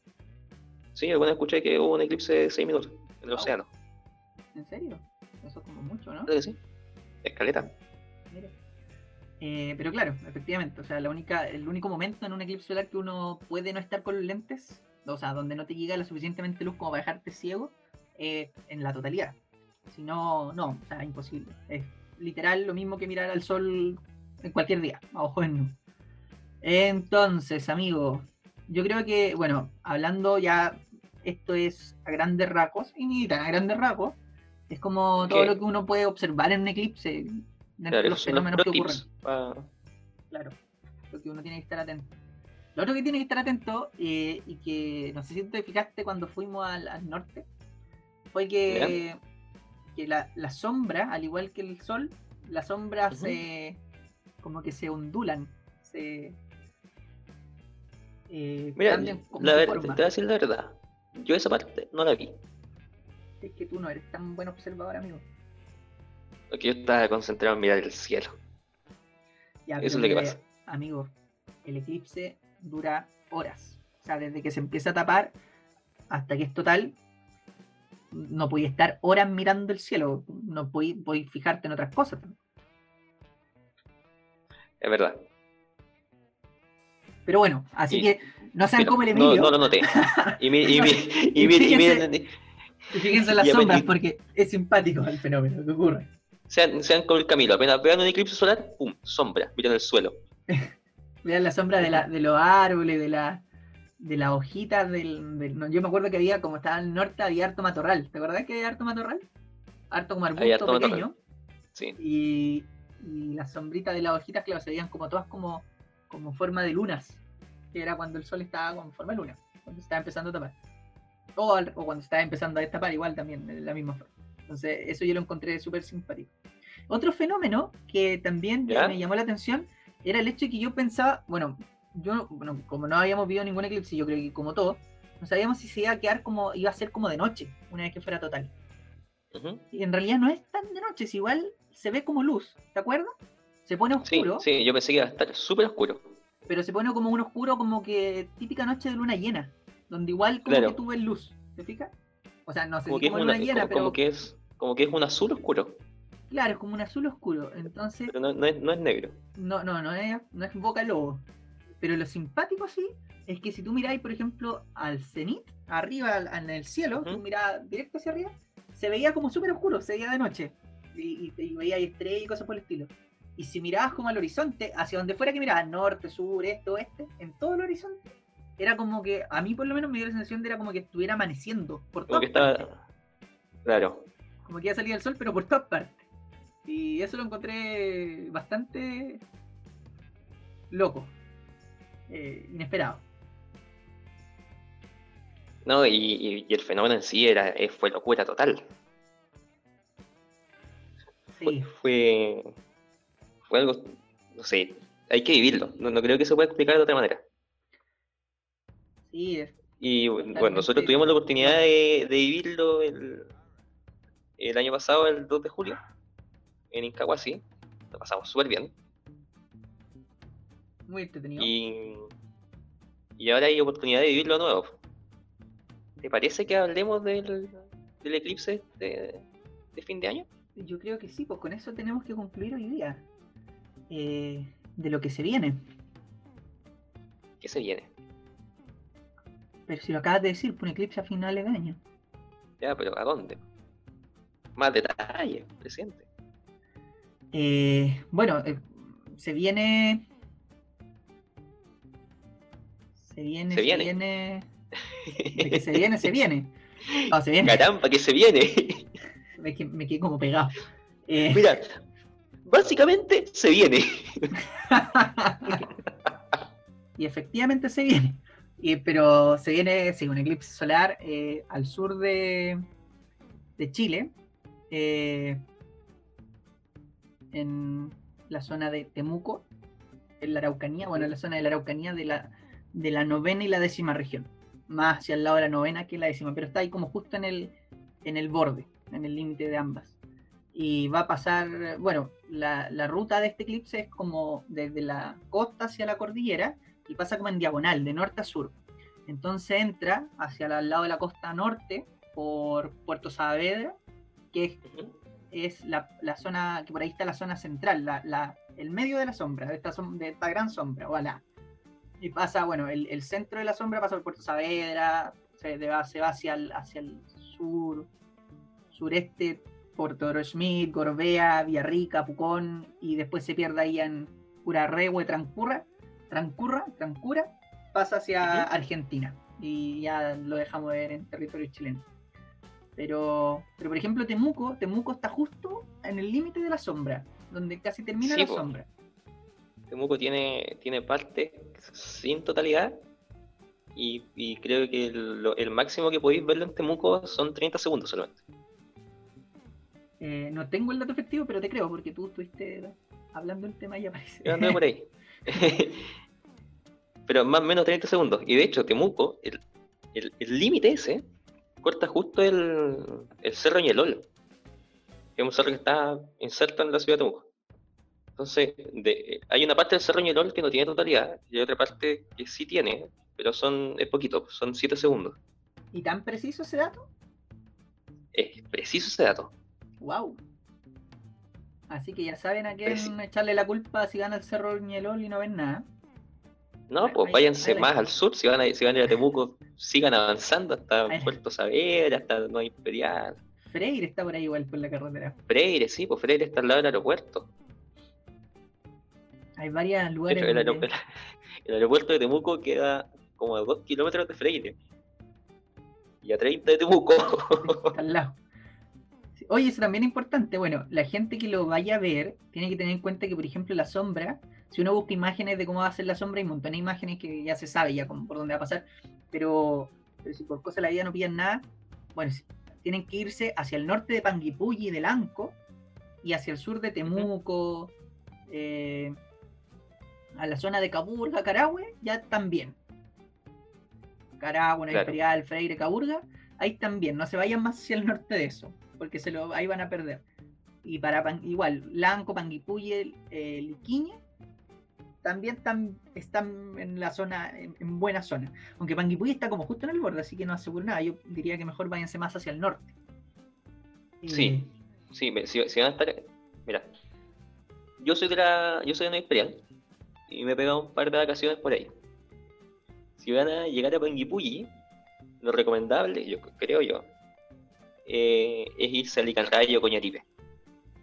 Sí, alguna escuché que hubo un eclipse de seis minutos en el océano. ¿En serio? Eso es como mucho, ¿no? Creo que sí. Escaleta. Eh, pero claro, efectivamente, o sea, la única, el único momento en un eclipse solar que uno puede no estar con los lentes, o sea, donde no te llega la suficientemente luz como para dejarte ciego, eh, en la totalidad. Si no, no, o sea, imposible. Es literal lo mismo que mirar al sol en cualquier día, a ojo en. Entonces, amigo, yo creo que, bueno, hablando ya, esto es a grandes rasgos, y ni tan a grandes rasgos, es como todo lo que uno puede observar en un eclipse, de los fenómenos que ocurren. Claro, lo que uno tiene que estar atento. Lo otro que tiene que estar atento, eh, y que no sé si te fijaste cuando fuimos al, norte, fue que, que la, sombra, al igual que el sol, las sombras se como que se ondulan, se, eh, Mira, la verdad, te voy a decir la verdad. Yo esa parte no la vi. Es que tú no eres tan buen observador, amigo. Porque yo estaba concentrado en mirar el cielo. Eso es lo que pasa. Amigo, el eclipse dura horas. O sea, desde que se empieza a tapar hasta que es total, no podía estar horas mirando el cielo. No podías fijarte en otras cosas. Es verdad. Pero bueno, así que no sean como el Emilio. No, no lo noté. Y, mi, y, y, fíjense, y, fíjense en las sombras porque es simpático el fenómeno que ocurre. Sean, sean como el Camilo, apenas vean un eclipse solar, ¡pum! Sombra, miren el suelo. vean la sombra de, la, de los árboles, de la de las hojitas del, yo me acuerdo que había como estaba al norte había harto matorral ¿te acordás que había harto matorral? harto como arbusto pequeño sí. y, y las sombritas de las hojitas claro se veían como todas como como forma de lunas, que era cuando el sol estaba con forma de luna, cuando estaba empezando a tapar. O, o cuando estaba empezando a destapar, igual también, de la misma forma. Entonces, eso yo lo encontré súper simpático. Otro fenómeno que también me llamó la atención era el hecho de que yo pensaba, bueno, yo, bueno, como no habíamos visto ningún eclipse, yo creo que como todo, no sabíamos si se iba a quedar como, iba a ser como de noche, una vez que fuera total. Y en realidad no es tan de noche, es igual se ve como luz, ¿te acuerdas? Se pone oscuro. Sí, sí, yo pensé que iba a estar súper oscuro. Pero se pone como un oscuro, como que típica noche de luna llena, donde igual como que tú ves luz, ¿te fijas? O sea, no sé Como si que, es como una- luna llena, como- pero como que es, como que es un azul oscuro, claro, es como un azul oscuro. Entonces, pero no, no es, no es negro. no, no, no es, no es boca lobo. Pero lo simpático sí es que si tú miráis, por ejemplo, al cenit, arriba al- en el cielo, tú mirabas directo hacia arriba, se veía como súper oscuro, se veía de noche. Y, y, y veía estrellas y cosas por el estilo. Y si mirabas como al horizonte, hacia donde fuera que mirabas, norte, sur, este, oeste, en todo el horizonte, era como que, a mí por lo menos me dio la sensación de era como que estuviera amaneciendo por Como todas que partes. estaba. Claro. Como que ya salía el sol, pero por todas partes. Y eso lo encontré bastante loco. eh, inesperado. No, y, y- y el fenómeno en sí era, eh, fue locura total. Sí, fue, fue algo, no sé, hay que vivirlo. No, no creo que se pueda explicar de otra manera. sí, es- Y bueno, nosotros tuvimos la oportunidad de, de vivirlo el, el año pasado, el 2 de julio, en Incahuasi. Lo pasamos súper bien. muy entretenido. Y, y ahora hay oportunidad de vivirlo nuevo. ¿Te parece que hablemos del, del eclipse de, de fin de año? Yo creo que sí, pues con eso tenemos que concluir hoy día. Eh, de lo que se viene. ¿Qué se viene? Pero si lo acabas de decir, un eclipse a finales de año. Ya, pero ¿a dónde? Más detalles, presidente. Eh, bueno, eh, se viene. Se viene, Se se viene. viene. De que se viene, se viene. No, se viene. Caramba, que se viene. Que me quedé como pegado. Eh, Mira, básicamente se viene. y efectivamente se viene. Y- pero se viene, sí, un eclipse solar eh, al sur de, de Chile, eh, en la zona de Temuco, en la Araucanía, bueno, en la zona de la Araucanía de la, de la novena y la décima región. Más hacia el lado de la novena que la décima, pero está ahí como justo en el, en el borde, en el límite de ambas. Y va a pasar, bueno, la, la ruta de este eclipse es como desde la costa hacia la cordillera y pasa como en diagonal, de norte a sur. Entonces entra hacia el lado de la costa norte por Puerto Saavedra, que es, es la, la zona, que por ahí está la zona central, la, la- el medio de la sombra, de esta, som- de esta gran sombra, voilà. Y pasa, bueno, el, el centro de la sombra pasa por Puerto Saavedra, se, de- se va hacia el, hacia el sur, sureste, por Toro Schmidt, Gorbea, Villarrica, Pucón, y después se pierde ahí en Curarrehue, Trancurra, Trancurra, Trancura, pasa hacia. Argentina y ya lo dejamos ver en territorio chileno. Pero, pero por ejemplo, Temuco, Temuco está justo en el límite de la sombra, donde casi termina Sí, la po. sombra. Temuco tiene, tiene parte sin totalidad. Y, y creo que el, el máximo que podéis verlo en Temuco son 30 segundos solamente. Eh, no tengo el dato efectivo, pero te creo, porque tú estuviste hablando del tema y aparece. Yo anduve por ahí. Pero más o menos 30 segundos. Y de hecho, Temuco, el el- el límite ese, corta justo el, el cerro Ñelol. Que es un cerro que está inserto en la ciudad de Temuco. Entonces, de- hay una parte del cerro Ñelol que no tiene totalidad, y hay otra parte que sí tiene, pero son es poquito, son 7 segundos. ¿Y tan preciso ese dato? Es preciso ese dato. ¡Wow! Así que ya saben a quién Preci- echarle la culpa si gana el Cerro Ñelol y no ven nada. No, pues váyanse más al sur, si van a, si van a ir a Temuco, sigan avanzando hasta Puerto Saavedra, hasta Nueva Imperial. Freire está por ahí igual por la carretera. Freire, sí, pues Freire está al lado del aeropuerto. Hay varios lugares. hecho, el, aero- donde- el aeropuerto de Temuco queda como a 2 kilómetros de Freire. Y a 30 de Temuco. está al lado. Oye, eso también es importante. Bueno, la gente que lo vaya a ver tiene que tener en cuenta que, por ejemplo, la sombra, si uno busca imágenes de cómo va a ser la sombra, hay un montón de imágenes que ya se sabe ya por dónde va a pasar. Pero, pero si por cosa de la vida no pillan nada, bueno, tienen que irse hacia el norte de Panguipulli y del Anco y hacia el sur de Temuco, eh, a la zona de Caburga, Carahue, ya también. Carahue, Nueva Claro. Imperial, Freire, Caburga, ahí también, no se vayan más hacia el norte de eso, porque se lo, ahí van a perder. Y para Pan- igual, Lanco, Panguipulli, eh, también están, están en la zona, en, en buena zona. Aunque Panguipulli está como justo en el borde, así que no aseguro nada. Yo diría que mejor váyanse más hacia el norte. Sí. Sí, me- si, si van a estar. Mira, yo soy de la. Yo soy de Nueva Imperial y me he pegado un par de vacaciones por ahí. Si van a llegar a Panguipulli, lo recomendable, yo creo yo, eh, es irse a Licanrayo o Coñaripe,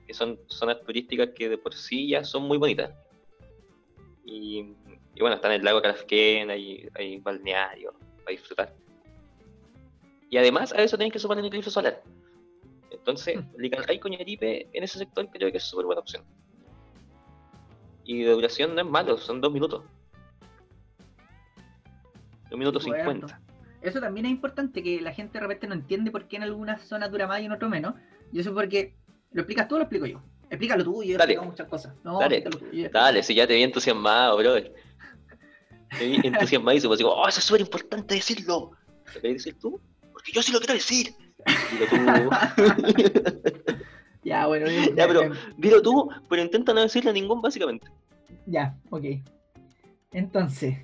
que son zonas turísticas que de por sí ya son muy bonitas. Y, y bueno, están en el lago Calafquén, hay, hay balneario para disfrutar. Y además a eso tienen que sumar el eclipse solar. Entonces, Licanray y Coñaripe en ese sector creo que es súper buena opción. Y de duración no es malo, son dos minutos. Dos minutos cincuenta. Eso también es importante, que la gente de repente no entiende por qué en algunas zonas dura más y en otras menos. Y eso es porque, ¿lo explicas tú o lo explico yo? Explícalo tú, yo he Dale. muchas cosas. No, Dale. tú, Dale, si ya te vi entusiasmado, brother. Te vi entusiasmadísimo, así como, oh, eso es súper importante decirlo. ¿Lo querés decir tú? Porque yo sí lo quiero decir. Dilo tú. Ya, bueno, eh, Ya, pero- eh, Dilo tú, pero intenta no decirle a ningún, básicamente. ya, ok. Entonces,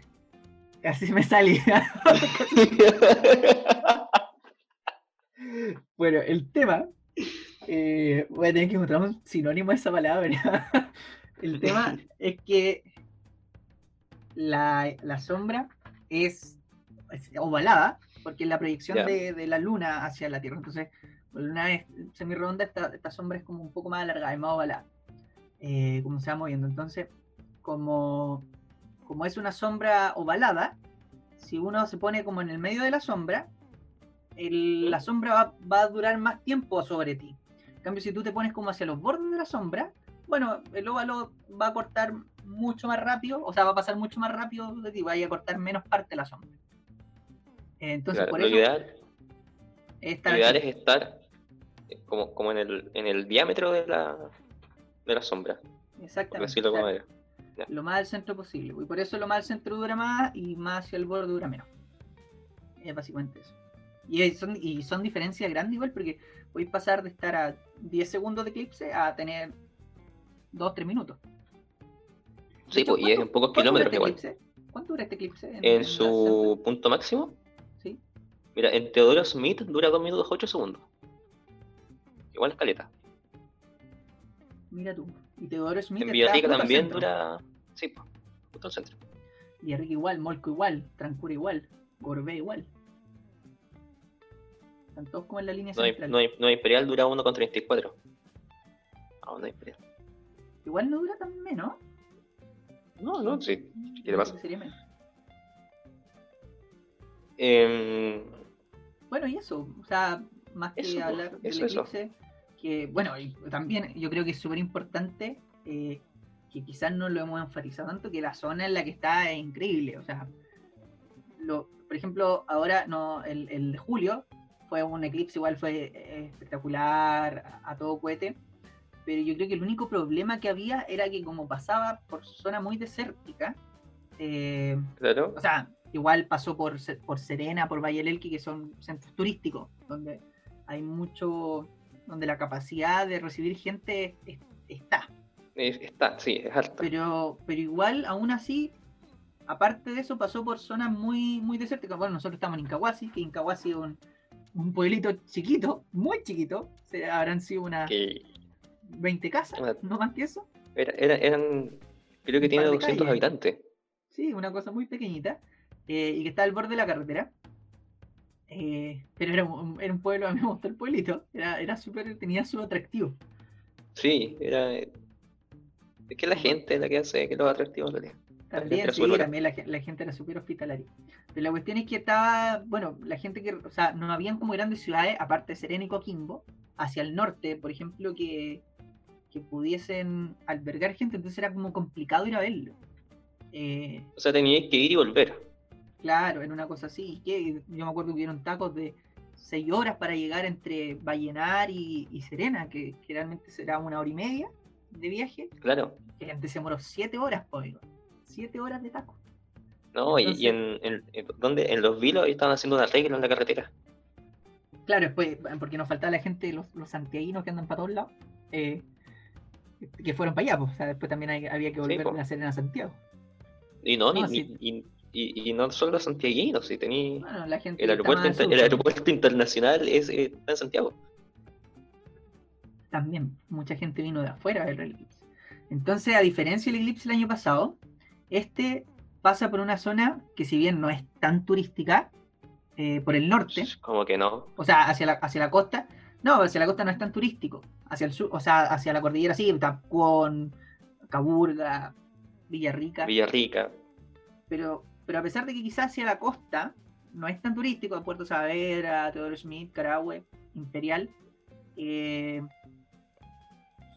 casi me salí. bueno, el tema, eh, voy a tener que encontrar un sinónimo a esa palabra. el tema es que la, la sombra es, es ovalada, porque es la proyección de la luna hacia la Tierra. Entonces, la luna es semirredonda, esta, esta sombra es como un poco más alargada, es más ovalada, eh, como se va moviendo. Entonces, como, como es una sombra ovalada, si uno se pone como en el medio de la sombra, el- la sombra va, va a durar más tiempo sobre ti. En cambio, si tú te pones como hacia los bordes de la sombra, bueno, el óvalo va a cortar mucho más rápido, o sea, va a pasar mucho más rápido de ti, va a cortar menos parte de la sombra. Entonces, Claro, por lo eso ideal, lo ideal es estar como, como en, el, en el diámetro de la, de la sombra, por exactamente, decirlo de o sea, alguna manera. Lo más al centro posible. Y por eso lo más al centro dura más y más hacia el borde dura menos. Es básicamente eso. Y son, y son diferencias grandes igual porque podéis pasar de estar a 10 segundos de eclipse a tener 2-3 minutos. Sí, hecho, pues, y es en ¿cuánto- pocos kilómetros este igual. eclipse? ¿Cuánto dura este eclipse? En la su punto máximo? Sí. mira, en Teodoro Smith dura 2 minutos 8 segundos. Igual es caleta. Mira tú. Y Teodoro Smith En al también centro. dura. Sí, pues, justo al centro. Villarrica igual, Molco igual, Trancura igual, Gorbé igual. Están todos como en la línea Nueva central. Nueva Imperial dura 1,34. Ah, Nueva Imperial. Igual no dura tan menos. No, no, sí. ¿Qué le pasa? sería menos. Em, Bueno, y eso, o sea, más que Eso, hablar del eso, eso. Que bueno, y también yo creo que es súper importante, eh, que quizás no lo hemos enfatizado tanto, que la zona en la que está es increíble, o sea, lo, por ejemplo, ahora no, el, el de julio fue un eclipse, igual fue eh, espectacular, a, a todo cohete, pero yo creo que el único problema que había era que como pasaba por zona muy desértica, eh, claro. o sea, igual pasó por, por Serena, por Valle del Elqui, que son centros turísticos, donde hay mucho, donde la capacidad de recibir gente es- está. Es- está, sí, es alta. Pero, pero igual, aún así, aparte de eso, pasó por zonas muy, muy desérticas. Bueno, nosotros estamos en Incahuasi, que Incahuasi es un, un pueblito chiquito, muy chiquito, se, habrán sido unas Que 20 casas, Una- no más que eso. era, era- eran. Creo que tiene par de 200 calles. habitantes. Sí, una cosa muy pequeñita. eh, y que está al borde de la carretera. Eh, pero era un, era un pueblo, a mí me gustó el pueblito. Era, era súper, tenía su atractivo. Sí, era. Es que la gente es la que hace que los atractivos realidad. También, sí, también la, gen- la gente era súper hospitalaria. Pero la cuestión es que estaba, bueno, la gente que, o sea, no habían como grandes ciudades, aparte de Serena y Coquimbo, hacia el norte, por ejemplo, que, que pudiesen albergar gente, entonces era como complicado ir a verlo. Eh, O sea, teníais que ir y volver. Claro, en una cosa así. que Yo me acuerdo que hubieron tacos de 6 horas para llegar entre Vallenar y, y Serena, que generalmente será una hora y media de viaje. Claro. Que gente se demoró 7 horas, pues. 7 horas de taco. No, y- en, en, en- ¿dónde? en los vilos estaban haciendo un arreglo en la carretera. Claro, después, porque nos faltaba la gente, los, los santiaguinos que andan para todos lados, eh, que fueron para allá, pues. O sea, después también hay- había que volver po. de la Serena a Santiago. Y no, ni- No, ni- sí. y, y- y no solo los santiaguinos, si tení Bueno, la gente el aeropuerto, inter- el aeropuerto internacional es, eh, está en Santiago. También, mucha gente vino de afuera a ver el eclipse. Entonces, a diferencia del eclipse el año pasado, este pasa por una zona que si bien no es tan turística, eh, por el norte, Como que no. o sea, hacia la, hacia la costa, no, hacia la costa no es tan turístico, hacia el sur, o sea, hacia la cordillera sí, Tapuón, Caburga, Villarrica, Villarrica. pero, pero a pesar de que quizás hacia la costa no es tan turístico, Puerto Saavedra, Teodoro Schmidt, Carahue, Imperial, eh,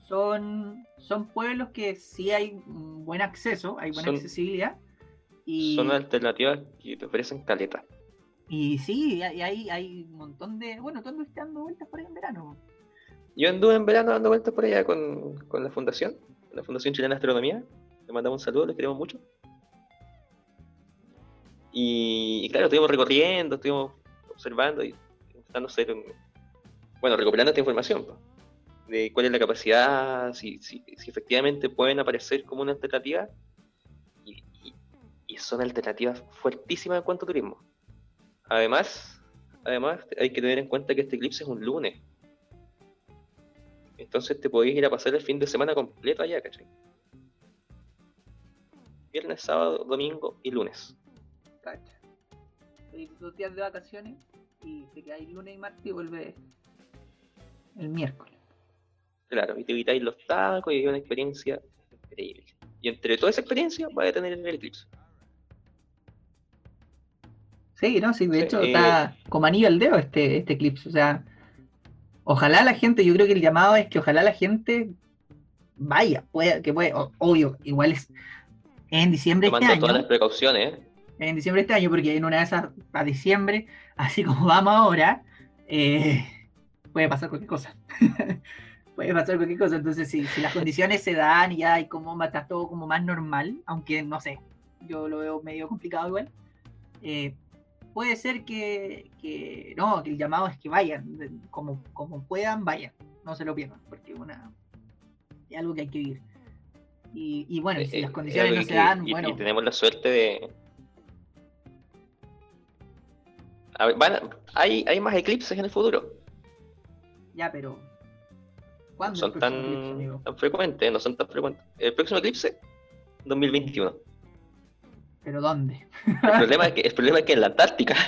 son, son pueblos que sí hay buen acceso, hay buena Son- accesibilidad. Y, Son alternativas que te ofrecen caleta. y sí, hay, hay, hay un montón de. Bueno, tú anduviste dando vueltas por ahí en verano. Yo anduve en verano dando vueltas por allá con, con la fundación, la Fundación Chilena de Astronomía. Le mandamos un saludo, les queremos mucho. Y, claro, estuvimos recorriendo, estuvimos observando y intentando un- bueno, recopilando esta información de cuál es la capacidad, si, si, efectivamente pueden aparecer como una alternativa. Y son alternativas fuertísimas en cuanto a turismo. Además, además hay que tener en cuenta que este eclipse es un lunes. Entonces te podéis ir a pasar el fin de semana completo allá, ¿cachai? Viernes, sábado, domingo y lunes. Cacha. Hay dos días de vacaciones y te quedáis lunes y martes y vuelves el miércoles. Claro, y te evitáis los tacos y hay una experiencia increíble. Y entre toda esa experiencia vas a tener el eclipse. Sí, no, sí, de Sí, hecho eh, está como anillo al dedo este, este eclipse. O sea, ojalá la gente, yo creo que el llamado es que ojalá la gente vaya, pueda, que puede, obvio, igual es en diciembre de este Tomando todas las precauciones, ¿eh? En diciembre de este año, porque en una de esas a diciembre, así como vamos ahora, eh, puede pasar cualquier cosa. puede pasar cualquier cosa. Entonces, si, si las condiciones se dan y ya hay como estar todo como más normal, aunque no sé, yo lo veo medio complicado igual. eh, puede ser que, que no, que el llamado es que vayan, como, como puedan, vayan, no se lo pierdan, porque una es algo que hay que vivir. Y, y bueno, si Eh, las eh, condiciones no se dan, y, bueno, y tenemos la suerte de. A ver, van a- hay, hay más eclipses en el futuro. ya, pero ¿cuándo son eclipse, tan, frecuentes, no son tan frecuentes. El próximo eclipse, 2021. ¿Pero dónde? El problema es que, el problema es que en la Antártica.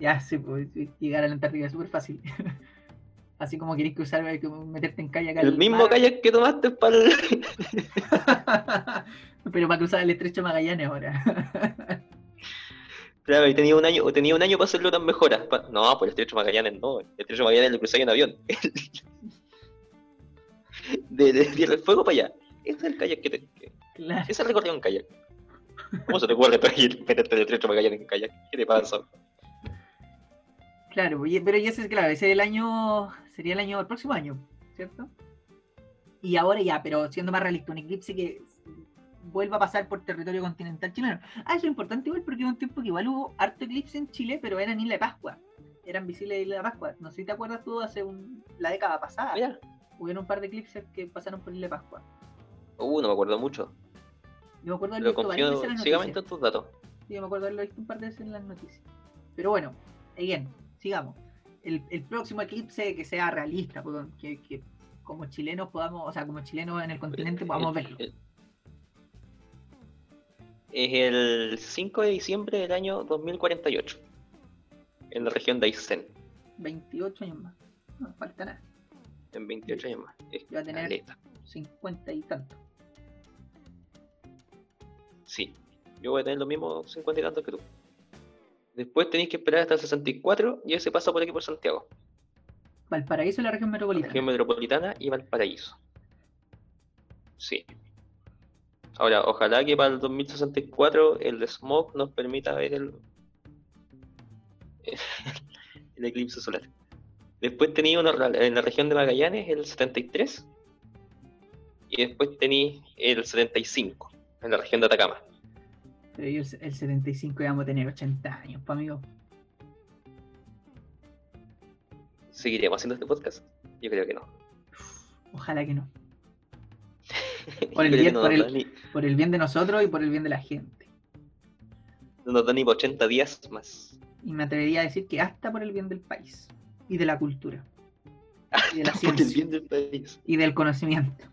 Ya, sí, pues, llegar a la Antártica es súper fácil. Así como querés cruzar, hay que meterte en kayak El mismo mar. kayak que tomaste para el... Pero para cruzar el estrecho Magallanes ahora. Claro, y tenía un año, tenía un año para hacerlo tan mejora. Pa- No, por el estrecho Magallanes no. El estrecho Magallanes lo cruzáis en avión. De, de del Fuego para allá. Ese es el kayak que te. claro. ese es el recorrido en kayak. ¿Cómo se te ocurre ir meterte el estrecho Magallanes en kayak? ¿Qué te pasa? Claro, pues, pero ya es claro, ese es el año, sería el año, el próximo año, ¿cierto? Y ahora ya, pero siendo más realista, un eclipse que vuelva a pasar por territorio continental chileno. Ah, eso es importante igual porque hubo un tiempo que igual hubo harto eclipse en Chile, pero eran Isla de Pascua. Eran visibles de Isla de Pascua. No sé si te acuerdas tú hace un, la década pasada. Mira. Hubieron un par de eclipses que pasaron por Isla de Pascua. Uh, no me acuerdo mucho. Yo me acuerdo confío ciegamente noticias. en tus datos. Sí, yo me acuerdo haberlo visto un par de veces en las noticias. Pero bueno, again, sigamos. El, el próximo eclipse que sea realista, que, que como chilenos podamos, o sea, como chilenos en el continente podamos El- verlo. el- Es el 5 de diciembre del año 2048. En la región de Aysén. 28 años más. No falta nada. En 28 años más. Es Yo a tener caleta. 50 y tanto. Sí, yo voy a tener los mismos 50 y tantos que tú. Después tenéis que esperar hasta el 64 y ese pasa por aquí por Santiago. Valparaíso es la región la metropolitana. región metropolitana y Valparaíso. Sí. Ahora, ojalá que para el 2064 el smog nos permita ver el, el eclipse solar. Después tenía en la región de Magallanes, el 73. Y después tenéis el 75, en la región de Atacama. Pero yo el, el 75 ya vamos a tener 80 años, pues amigo. ¿Seguiremos haciendo este podcast? Yo creo que no. Ojalá que no. Por el Pero bien- no por el- ni- Por el bien de nosotros y por el bien de la gente. no nos da ni 80 días más. Y me atrevería a decir que hasta por el bien del país y de la cultura y de la Por el ciencia bien del país. y del conocimiento.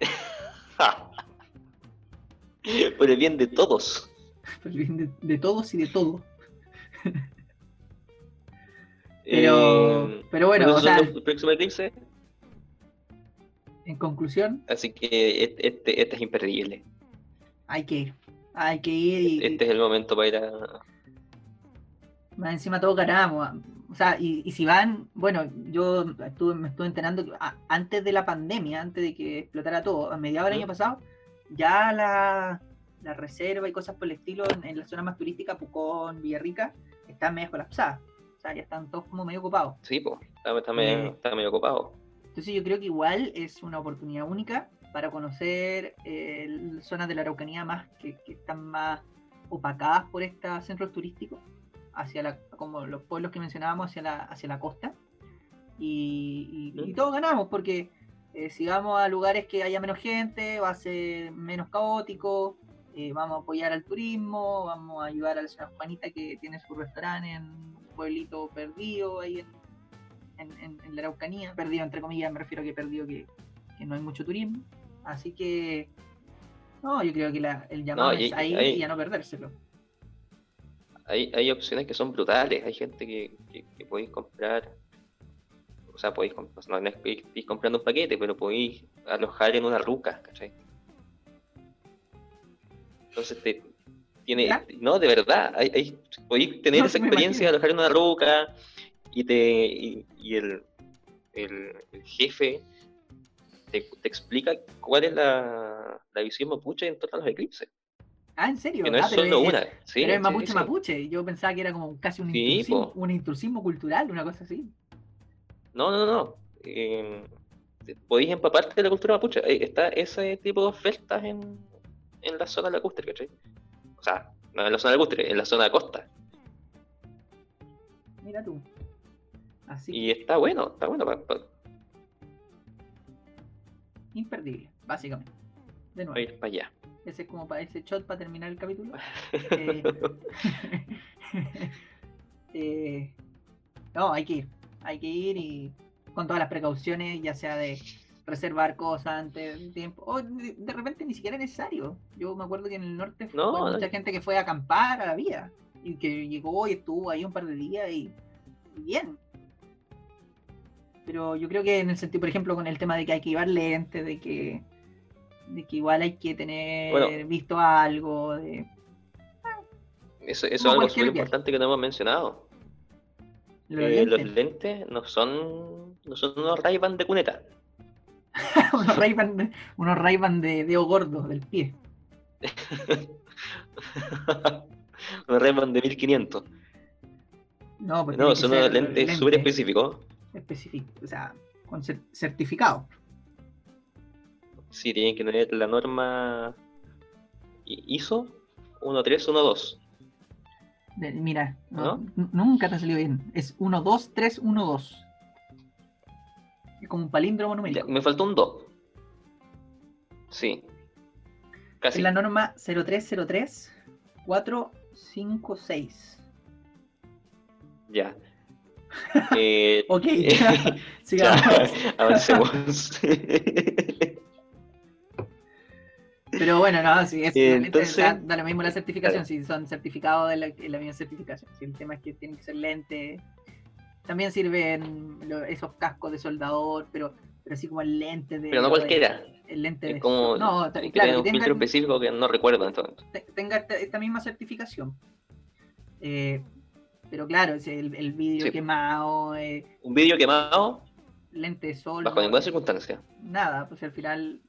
Por el bien de todos. Por el bien de, de todos y de todo. Pero, Eh, pero bueno, esos o sea, los próximos eclipses, en conclusión, así que este, este, este es imperdible. hay que ir. Hay que ir y, Este es el momento para ir a. Más encima todos ganamos. O sea, y, y si van, bueno, yo estuve, me estuve enterando que a- antes de la pandemia, antes de que explotara todo, a mediados del ¿Mm? año pasado, ya la, la reserva y cosas por el estilo en, en la zona más turística, Pucón, Villarrica, están medio colapsadas. O sea, ya están todos como medio ocupados. Sí, pues, está, está medio, Eh. está medio ocupado. Entonces yo creo que igual es una oportunidad única para conocer eh, zonas de la Araucanía más que, que están más opacadas por estos centros turísticos, hacia la, como los pueblos que mencionábamos, hacia la, hacia la costa. Y, y- y todos ganamos, porque eh, si vamos a lugares que haya menos gente, va a ser menos caótico, eh, vamos a apoyar al turismo, vamos a ayudar a la señora Juanita que tiene su restaurante en un pueblito perdido ahí en, en, en- en la Araucanía, perdido entre comillas, me refiero a que perdido que, que no hay mucho turismo. Así que, no, yo creo que la- el llamado y- es ahí ahí- y a no perdérselo. Hay, hay opciones que son brutales. Hay gente que, que, que podéis comprar. O sea, podéis no, comprando un paquete, pero podéis alojar en una ruca, ¿cachai? Entonces te tiene. ¿Ya? No, de verdad. Hay, hay- podéis tener No, esa experiencia de alojar en una ruca y te. y, y el, el, el jefe te, te explica cuál es la, la visión mapuche en torno a los eclipses. Ah, ¿en serio? Que no Ah, es pero solo es- una. Sí, pero es mapuche sí. mapuche. Yo pensaba que era como casi un, Sí, intrusismo, un intrusismo cultural, una cosa así. No, no, no. Eh, podéis empaparte de la cultura mapuche. Eh, Está ese tipo de ofertas en, en la zona lacustre, ¿cachai? O sea, no en la zona lacustre, en la zona de costa. Mira tú. Así Y está bueno, está bueno. pa- pa- imperdible, básicamente. De nuevo. ir para allá. Ese es como para ese shot para terminar el capítulo. Eh, eh, no, hay que ir. Hay que ir y con todas las precauciones, ya sea de reservar cosas antes del tiempo. O de, de repente ni siquiera es necesario. Yo me acuerdo que en el norte No, fue no. mucha gente que fue a acampar a la vía. Y que llegó y estuvo ahí un par de días y, y bien. Pero yo creo que en el sentido, por ejemplo, con el tema de que hay que llevar lentes, de que, de que igual hay que tener Bueno. visto algo, de, Eso, eso es algo súper importante que no hemos mencionado. los Eh, lentes. Los lentes no son, no son unos ray de cuneta. unos Ray-Ban unos Ray-Ban de dedo gordo del pie. unos ray de 1500. No, No, son unos lentes súper específicos. Específico, o sea, con cer- certificado. Sí, tienen que tener la norma ISO 13112. De- mira, no- nunca te ha salido bien. Es 1, 2, 3, 1, 2. Es como un palíndromo Ya, numérico. me faltó un 2. Sí. Casi. Es la norma 0303 456. Ya. Eh, Ok, eh, sigamos. avancemos. Pero bueno, no, sí, es, Eh, entonces- da, da lo mismo la certificación, si son certificados de la, de la misma certificación. Si el tema es que tienen que ser lentes. También sirven esos cascos de soldador, pero, pero así como el lente de. Pero no de- cualquiera. el lente Es de. como. no, que claro, tener un que filtro específico que no recuerdo este te- tenga esta, esta misma certificación. Eh, pero claro, es el, el vidrio Sí. quemado, eh, Un vídeo quemado lente de sol. bajo ninguna circunstancia. nada, pues al final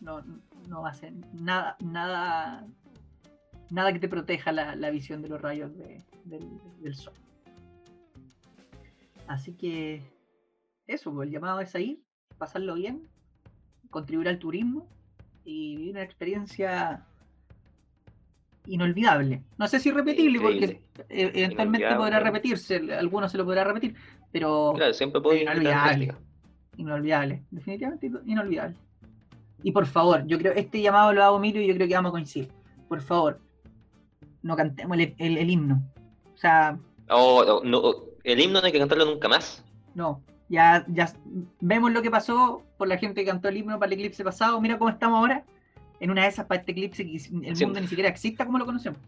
no, no hacen nada, nada, nada que te proteja la, la visión de los rayos de- del, del sol. Así que eso, pues, el llamado es ahí, pasarlo bien, contribuir al turismo y vivir una experiencia inolvidable. No sé si repetible, Increíble. porque eh, eventualmente podrá repetirse, alguno se lo podrá repetir, pero Claro, siempre la Inolvidable. inolvidable, definitivamente inolvidable. Y por favor, yo creo, este llamado lo hago Emilio y yo creo que vamos a coincidir. Por favor, no cantemos el, el- el himno. O sea, Oh, no, no, el himno no hay que cantarlo nunca más. no. Ya, ya vemos lo que pasó por la gente que cantó el himno para el eclipse pasado. Mira cómo estamos ahora. En una de esas para este eclipse que el Sí. mundo ni siquiera exista como lo conocemos.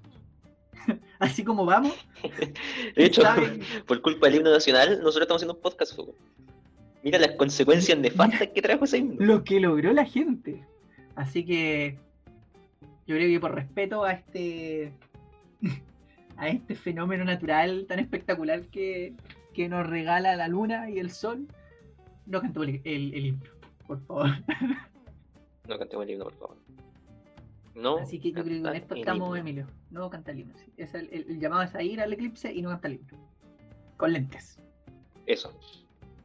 Así como vamos. De hecho, ¿saben? por culpa del himno nacional, nosotros estamos haciendo un podcast. po. Mira las consecuencias nefastas que trajo ese himno. lo que logró la gente. Así que yo creo que por respeto a este a este fenómeno natural tan espectacular que, que nos regala la luna y el sol, no cantemos el, el, el himno, por favor. No cantemos el himno, por favor. No. Así que yo creo que con esto estamos. Emilio. No canta el himno. sí. Es el, el- el llamado es a ir al eclipse y no canta el himno. Con lentes. Eso.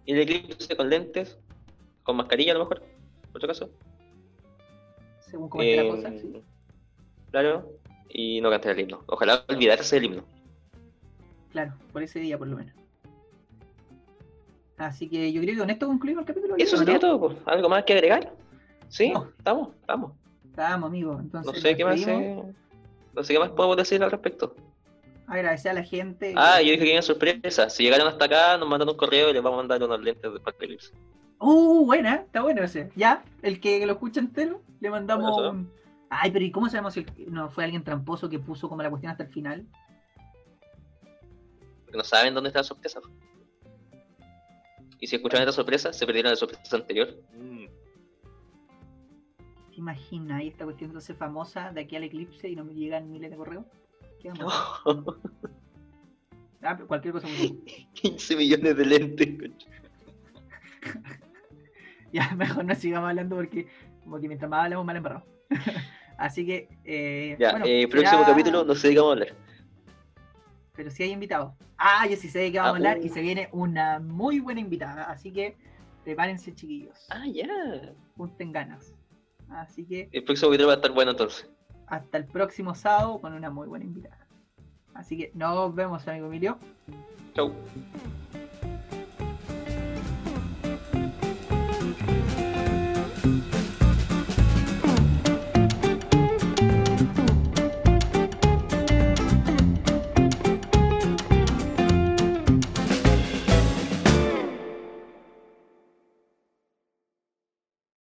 Y el eclipse con lentes, con mascarilla a lo mejor, por otro caso. Según cómo esté la Eh, cosa. sí. Claro. Y no cantar el himno. Ojalá olvidarse del himno. Claro, por ese día por lo menos. Así que yo creo que con esto concluimos el capítulo. Eso ¿no? sería todo. pues. ¿Algo más que agregar? Sí, No. estamos, estamos. Estamos, amigos. Entonces, No sé qué más, eh, no sé qué más podemos decir al respecto. Agradecer a la gente. Ah, yo dije que era sorpresa. Si llegaron hasta acá, nos mandan un correo y les vamos a mandar unos lentes de Eclipse. Uh, buena, está bueno ese. Ya, el que lo escucha entero, le mandamos Bueno, eso. un. Ay, pero ¿y cómo sabemos si el- no fue alguien tramposo que puso como la cuestión hasta el final? Porque no saben dónde está la sorpresa. Y si escucharon esta sorpresa, se perdieron la sorpresa anterior. ¿Te imaginas ahí esta cuestión entonces famosa de aquí al eclipse y no me llegan miles de correos? ¿Qué vamos? Ah, pero cualquier cosa. muy- 15 millones de lentes. Ya, mejor no sigamos hablando porque como que mientras más hablamos mal embarrado. Así que, eh, Ya, bueno, eh, próximo capítulo, no sé de qué vamos a hablar. Pero sí hay invitados. Ah, yo sí sé de qué vamos Ah, a hablar uh. y se viene una muy buena invitada. Así que prepárense, chiquillos. Ah, ya. Junten ganas. Así que El próximo capítulo va a estar bueno entonces. hasta el próximo sábado con una muy buena invitada. Así que nos vemos, amigo Emilio. Chau.